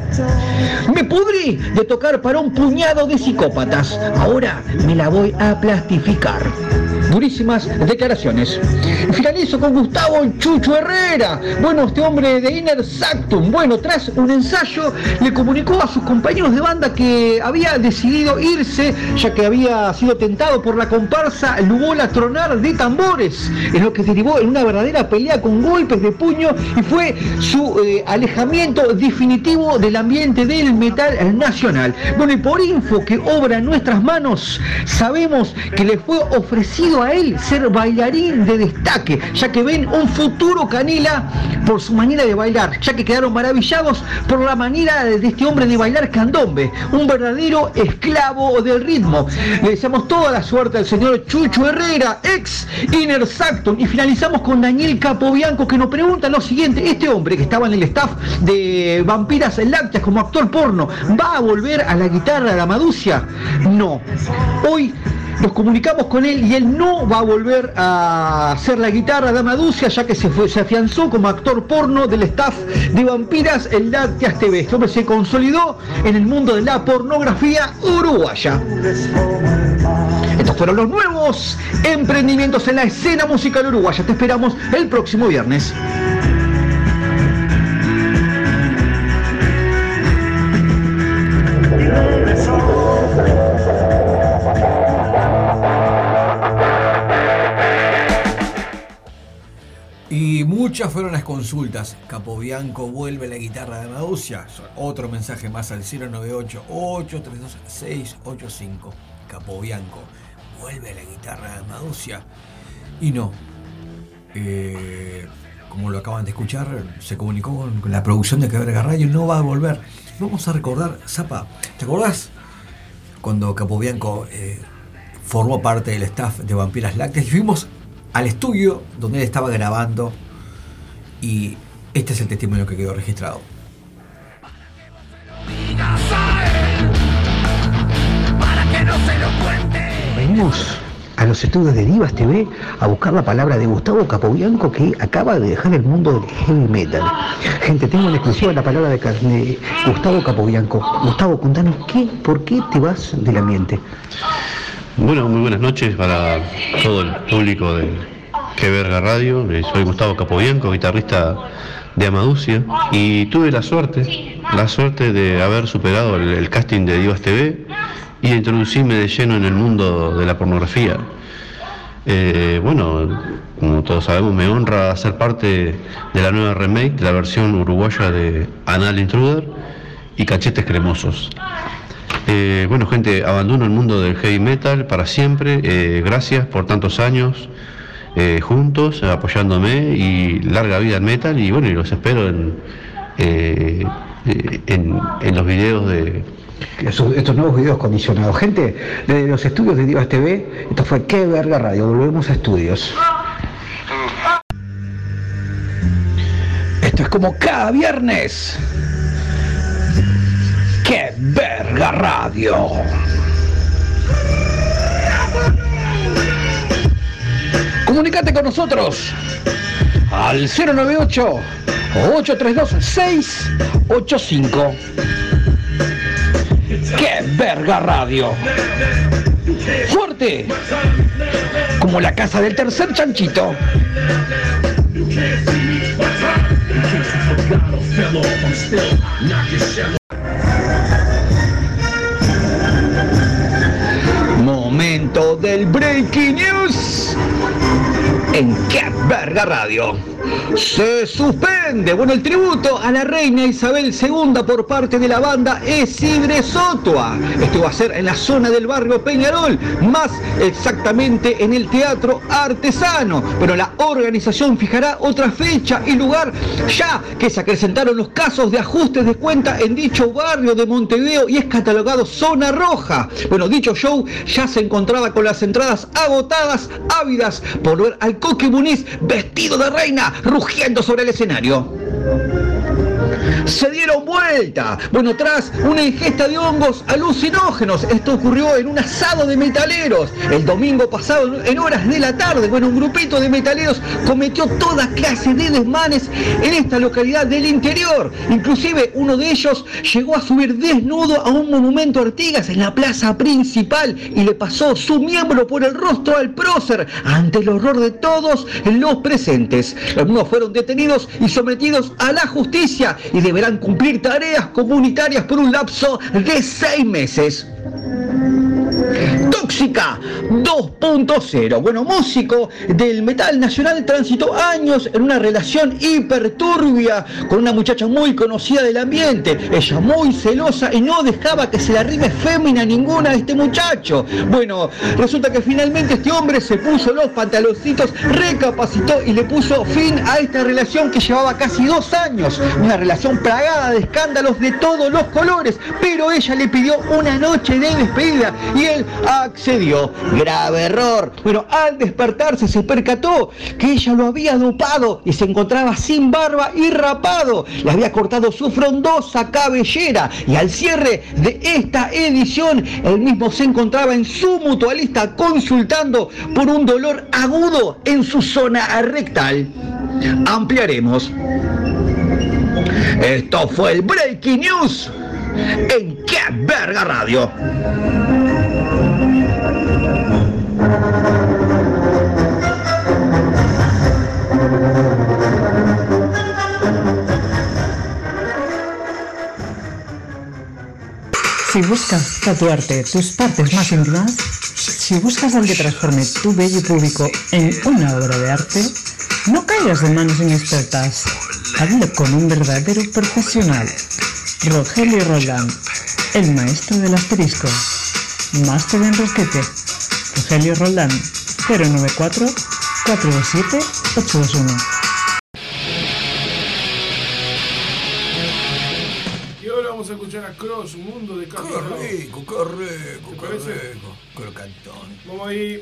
S1: Me pudrí de tocar para un puñado de psicópatas. Ahora me la voy a plastificar. Durísimas declaraciones. Finalizo con Gustavo Chucho Herrera. Bueno, este hombre de Inner Sactum. Bueno, tras un ensayo le comunicó a sus compañeros de banda que había decidido irse, ya que había sido tentado por la comparsa Lugola Tronar de tambores, en lo que derivó en una verdadera pelea con golpes de puño y fue su eh, alejamiento definitivo del ambiente del metal nacional. Bueno, y por info que obra en nuestras manos, sabemos que le fue ofrecido a él ser bailarín de destaque, ya que ven un futuro Canela por su manera de bailar, ya que quedaron maravillados por la manera de este hombre de bailar candombe, un verdadero esclavo del ritmo. Le deseamos toda la suerte al señor Chucho Herrera, ex Inner Sanctum, y finalizamos con Daniel Capobianco que nos pregunta lo siguiente, este hombre que estaba en el staff de Vampiras Lácteas como actor porno, ¿va a volver a la guitarra de la Maducia? No. Hoy nos comunicamos con él y él no va a volver a hacer la guitarra de Amaducia ya que se, se afianzó como actor porno del staff de Vampiras en Lácteas TV. Este hombre se consolidó en el mundo de la pornografía uruguaya. Estos fueron los nuevos emprendimientos en la escena musical uruguaya. Te esperamos el próximo viernes.
S10: Muchas fueron las consultas. Capobianco vuelve la guitarra de Maducia. Otro mensaje más al 098-832-685. Capobianco vuelve la guitarra de Maducia. Y no. Eh, como lo acaban de escuchar, se comunicó con, la producción de Que Verga Radio y no va a volver. Vamos a recordar, Zapa, ¿te acordás? Cuando Capobianco eh, formó parte del staff de Vampiras Lácteas y fuimos al estudio donde él estaba grabando y este es el testimonio que quedó registrado.
S1: Venimos a los estudios de Divas TV a buscar la palabra de Gustavo Capobianco que acaba de dejar el mundo del heavy metal. Gente, tengo en exclusiva la palabra de, Gustavo Capobianco. Gustavo, contanos qué, por qué te vas del ambiente.
S23: Bueno, muy buenas noches para todo el público de Que Verga Radio. Soy Gustavo Capobianco, guitarrista de Amaducia, y tuve la suerte, la suerte de haber superado el, casting de Divas TV y de introducirme de lleno en el mundo de la pornografía. Eh, bueno, como todos sabemos, me honra ser parte de la nueva remake, la versión uruguaya de Anal Intruder y Cachetes Cremosos. Eh, bueno, gente, abandono el mundo del heavy metal para siempre. Eh, gracias por tantos años eh, juntos, apoyándome y larga vida al metal. Y bueno, y los espero en, eh, eh, en, en los videos de.
S1: Estos nuevos videos condicionados. Gente, desde los estudios de Divas TV, esto fue Qué Verga Radio. Volvemos a estudios. Esto es como cada viernes. ¡Qué verga radio! Comunicate con nosotros al 098 832 685. ¡Qué verga radio! Fuerte como la casa del tercer chanchito. Momento del Breaking News en Qué Verga Radio. Se suspende, bueno, el tributo a la reina Isabel II por parte de la banda Esidre Sotua. Esto va a ser en la zona del barrio Peñarol, más exactamente en el Teatro Artesano. Pero la organización fijará otra fecha y lugar ya que se acrecentaron los casos de ajustes de cuenta en dicho barrio de Montevideo y es catalogado zona roja. Bueno, dicho show ya se encontraba con las entradas agotadas, ávidas por ver al Coque Muniz vestido de reina, rugiendo sobre el escenario. Se dieron vuelta. Bueno, tras una ingesta de hongos alucinógenos, esto ocurrió en un asado de metaleros. El domingo pasado, en horas de la tarde, bueno, un grupito de metaleros cometió toda clase de desmanes en esta localidad del interior. Inclusive uno de ellos llegó a subir desnudo a un monumento a Artigas en la plaza principal y le pasó su miembro por el rostro al prócer ante el horror de todos los presentes. Algunos fueron detenidos y sometidos a la justicia deberán cumplir tareas comunitarias por un lapso de seis meses. Tóxica 2.0. Bueno, músico del metal nacional transitó años en una relación hiperturbia con una muchacha muy conocida del ambiente. Ella muy celosa y no dejaba que se le arrime fémina ninguna a este muchacho. Bueno, resulta que finalmente este hombre se puso los pantaloncitos, recapacitó y le puso fin a esta relación que llevaba casi dos años. Una relación plagada de escándalos de todos los colores, pero ella le pidió una noche de despedida y él accedió. Grave error. Bueno, al despertarse se percató que ella lo había dopado y se encontraba sin barba y rapado. Le había cortado su frondosa cabellera y al cierre de esta edición, él mismo se encontraba en su mutualista consultando por un dolor agudo en su zona rectal. Ampliaremos. Esto fue el Breaking News en Qué Verga Radio.
S24: Si buscas tatuarte tus partes más íntimas, si buscas algo que transforme tu bello público en una obra de arte, No caigas en manos inexpertas. Hazlo con un verdadero profesional. Rogelio Roldán, el maestro del asterisco. Máster en rosquete. Rogelio Roldán, 094 427 821.
S11: Y ahora vamos a escuchar a Cross, Mundo de Carlos.
S10: Qué rico, qué rico,
S11: ¿Te
S10: qué
S11: parece?
S10: rico. Crocantón.
S11: Vamos ahí.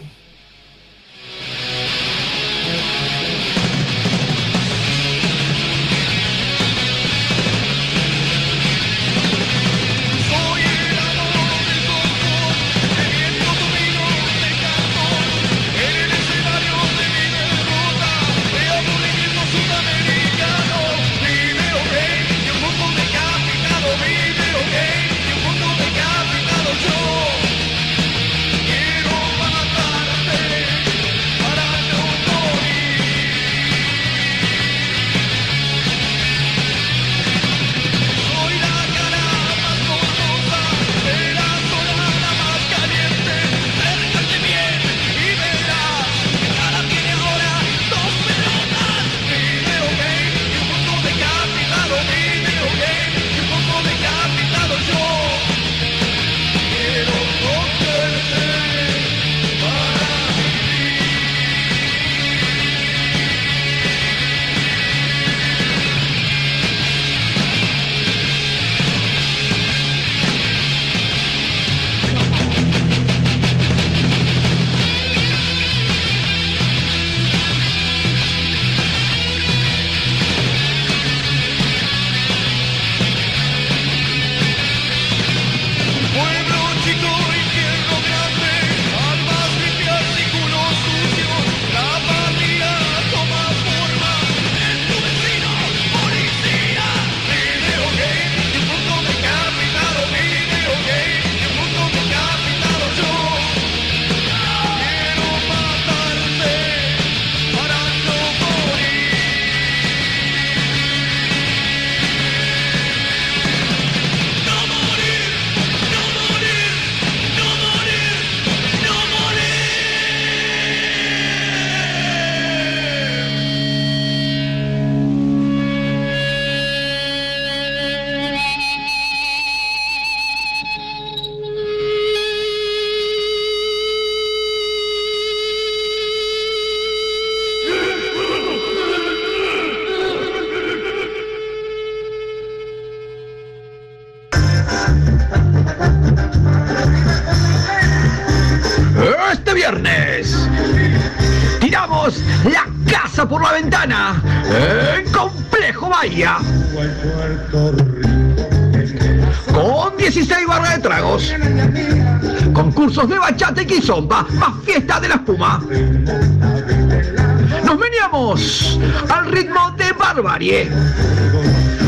S1: Barbarie.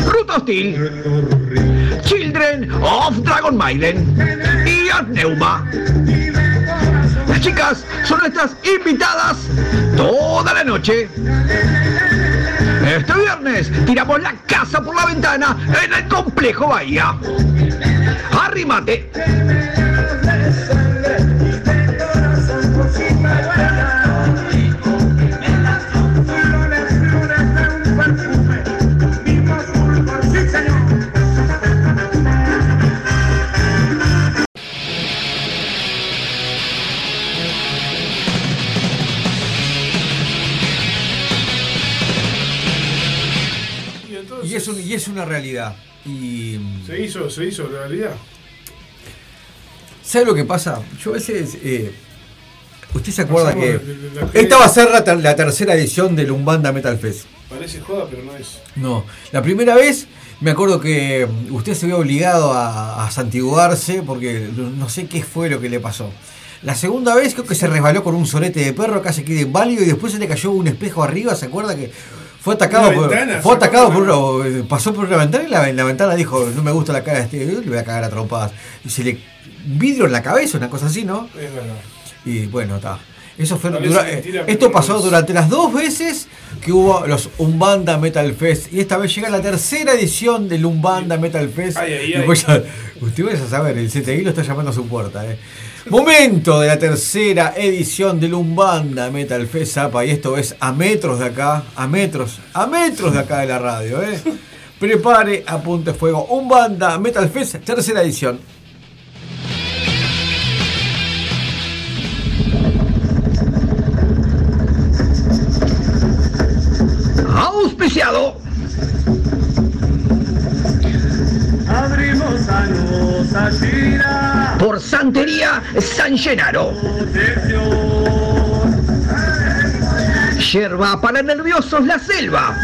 S1: Ruta Hostil, Children of Dragon Maiden y Neuma. Las chicas son nuestras invitadas toda la noche. Este viernes tiramos la casa por la ventana en el complejo Bahía. Arrímate.
S10: Una realidad. Y.
S11: se hizo, se hizo realidad.
S10: ¿Sabe lo que pasa? Yo a veces. eh, ¿Usted se acuerda
S11: Pasamos
S10: que
S11: la-
S10: esta va a ser la, ter- la tercera edición del Umbanda Metal Fest?
S11: Parece joda, pero no es.
S10: No, la primera vez me acuerdo que usted se vio obligado a, a santiguarse porque no sé qué fue lo que le pasó. La segunda vez creo que se resbaló con un sorete de perro, casi quedó inválido y después se le cayó un espejo arriba, ¿se acuerda que fue atacado por,
S11: ventana,
S10: fue
S11: ¿se
S10: atacado por una- pasó por una ventana y la, la ventana dijo, no me gusta la cara de este, le voy a cagar a trompadas. Y se le vidrio en la cabeza, una cosa así, ¿no?
S11: Es verdad.
S10: Y bueno, está. Eso fue dura-
S11: mentira,
S10: eh, esto pasó
S11: es.
S10: durante las dos veces que hubo los Umbanda Metal Fest y esta vez llega la tercera edición del Umbanda Metal Fest.
S11: Ay, ay,
S10: y
S11: ay.
S10: ya- usted vaya a saber, el CTI lo está llamando a su puerta. eh. Momento de la tercera edición del Umbanda Metal Fest, Zapa, y esto es a metros de acá, a metros, a metros de acá de la radio. Eh. Prepare, apunte fuego. Umbanda Metal Fest, tercera edición.
S1: Auspiciado
S16: Abrimos a gira.
S1: Por Santería San Genaro. Yerba para nerviosos la selva.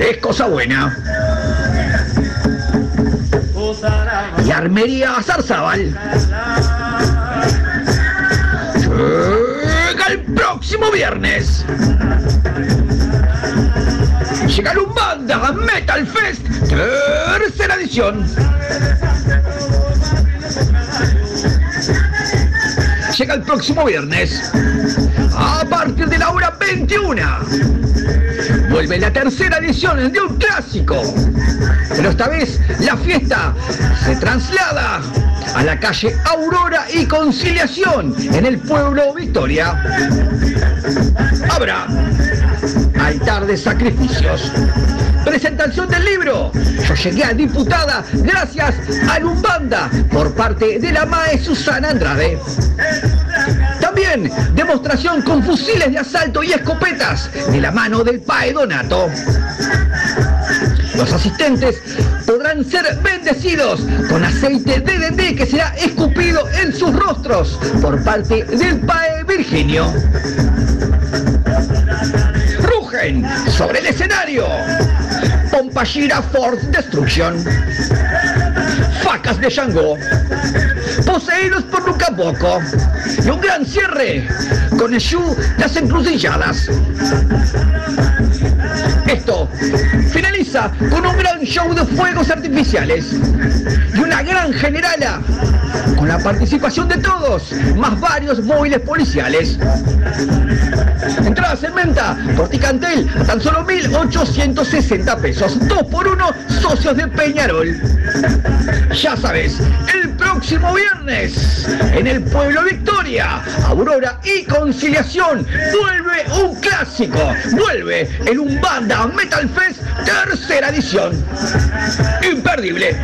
S1: Es cosa buena. Y Armería Zarzábal. Llega el próximo viernes. Llega Lumbanda Metal Fest, tercera edición. Llega el próximo viernes. A partir de la hora 21. Vuelve la tercera edición de un clásico. Pero esta vez la fiesta se traslada a la calle Aurora y Conciliación en el pueblo Victoria. Habrá altar de sacrificios. Presentación del libro. Yo llegué a diputada gracias a Lumbanda por parte de la MAE Susana Andrade. También demostración con fusiles de asalto y escopetas de la mano del PAE Donato. Los asistentes podrán ser bendecidos con aceite DDT que será escupido en sus rostros por parte del PAE Virginio. Rugen sobre el escenario. Pompashira Force Destruction. Facas de Shango. Poseídos por Lucapoco. Y un gran cierre con el show Las Encrucilladas. Esto con un gran show de fuegos artificiales y una gran generala con la participación de todos, más varios móviles policiales. Entradas en venta por Ticantel a tan solo 1.860 pesos. 2 por 1 socios de Peñarol. Ya sabes, el próximo viernes en el pueblo Victoria, Aurora y Conciliación vuelve un clásico. Vuelve el Umbanda Metal Fest tercera edición. Imperdible.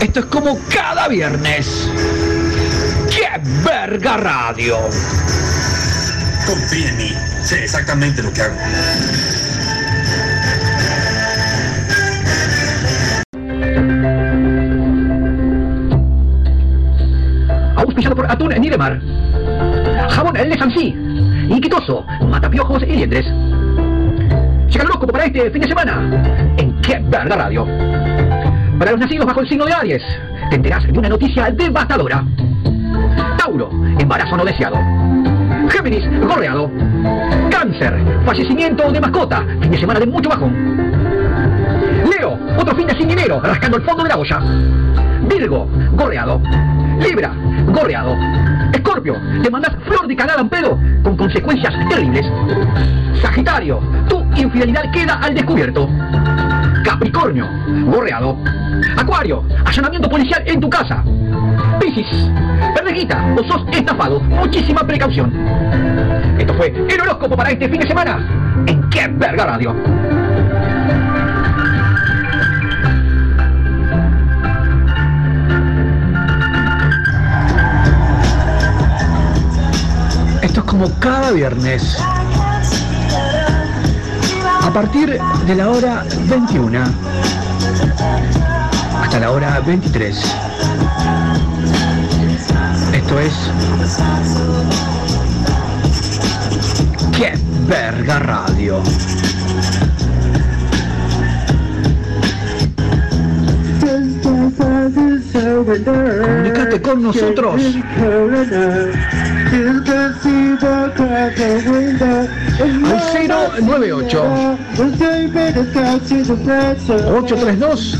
S1: Esto es como cada viernes. ¡Qué verga radio!
S25: Confía en mí. Sé exactamente lo que hago.
S1: Auspiciado por Atún Nidemar. Jabón El Lesancí. Iquitoso. Matapiojos y liendres. Llega el para este fin de semana. En Qué Verga Radio. Para los nacidos bajo el signo de Aries, te enterás de una noticia devastadora. Tauro, embarazo no deseado. Géminis, gorreado. Cáncer, fallecimiento de mascota, fin de semana de mucho bajón. Leo, otro fin de sin dinero, rascando el fondo de la olla. Virgo, gorreado. Libra, gorreado. Escorpio, te mandas flor de cagada en pedo con consecuencias terribles. Sagitario, tu infidelidad queda al descubierto. Capricornio, gorreado. Acuario, allanamiento policial en tu casa. Piscis, perdeguita o sos estafado. Muchísima precaución. Esto fue el horóscopo para este fin de semana en Qué Verga Radio. Esto es como cada viernes. A partir de la hora 21 hasta la hora 23. Esto es ¡Qué verga radio!
S26: Comunicate con nosotros. Al 098 832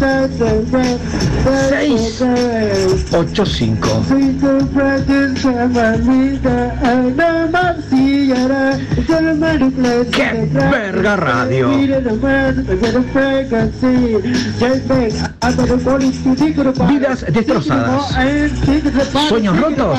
S26: 685 ¡Qué verga radio! Vidas destrozadas, sueños rotos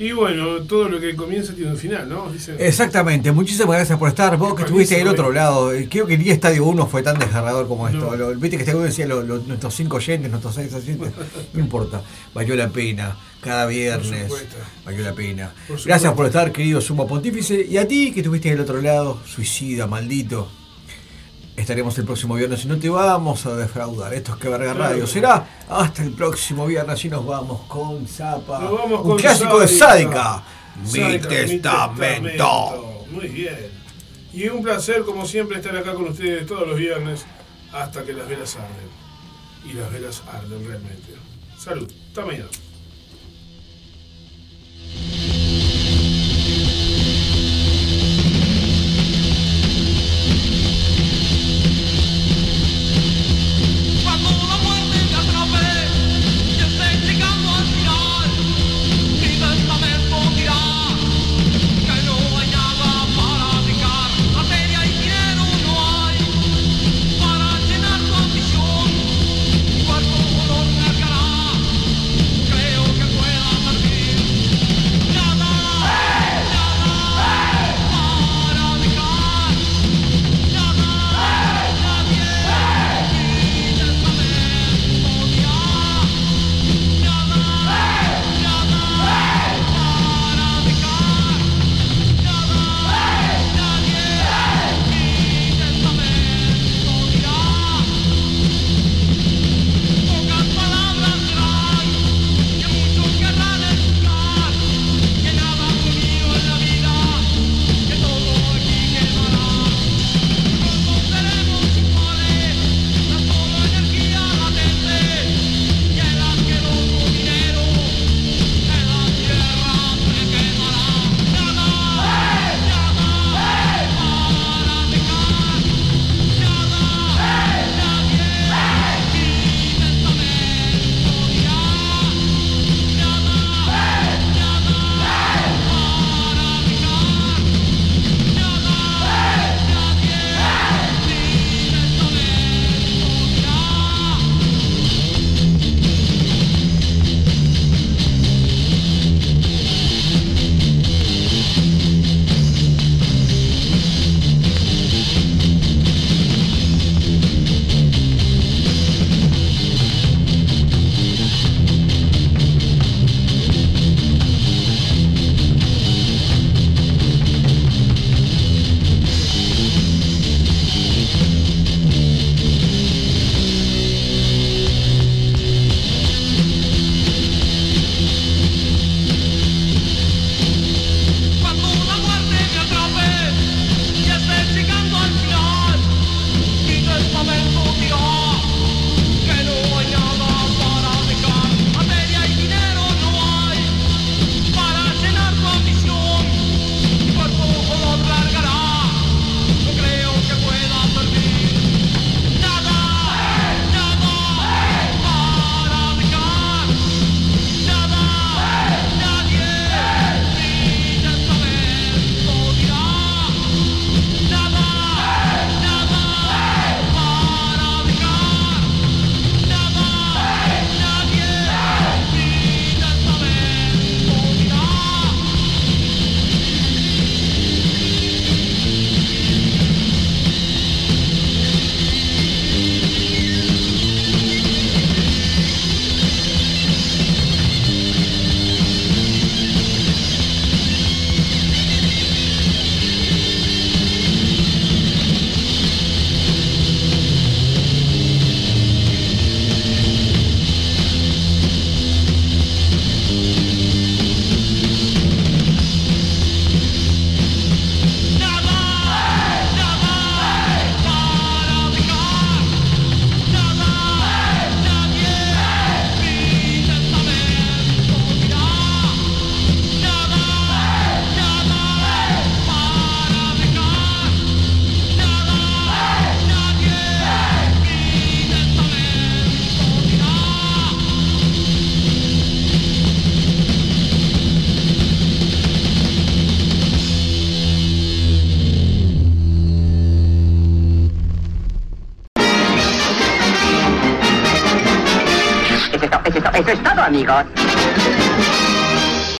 S26: Y
S11: bueno, todo lo que comienza tiene un final, ¿no? Dicen.
S10: Exactamente, muchísimas gracias por estar. Vos que estuviste del otro lado, eh, creo que ni Estadio 1 fue tan desgarrador como esto.
S11: No.
S10: Lo- Viste que Estadio 1 decía lo- lo- nuestros cinco oyentes, nuestros seis oyentes. [laughs] No importa, valió la pena. Cada viernes valió la pena.
S11: Por.
S10: Gracias por estar, querido Sumo Pontífice. Y a ti que estuviste del otro lado, suicida, maldito. Estaremos el próximo viernes y no te vamos a defraudar. Esto es que verga radio. Será hasta el próximo viernes y nos vamos con Zapa.
S11: Nos vamos
S10: Un
S11: con
S10: clásico de
S11: Sádica.
S10: Mi testamento.
S11: Muy bien. Y un placer, como siempre, estar acá con ustedes todos los viernes hasta que las velas arden. Y las velas arden realmente. Salud. Hasta mañana.
S27: Eso es todo, amigos.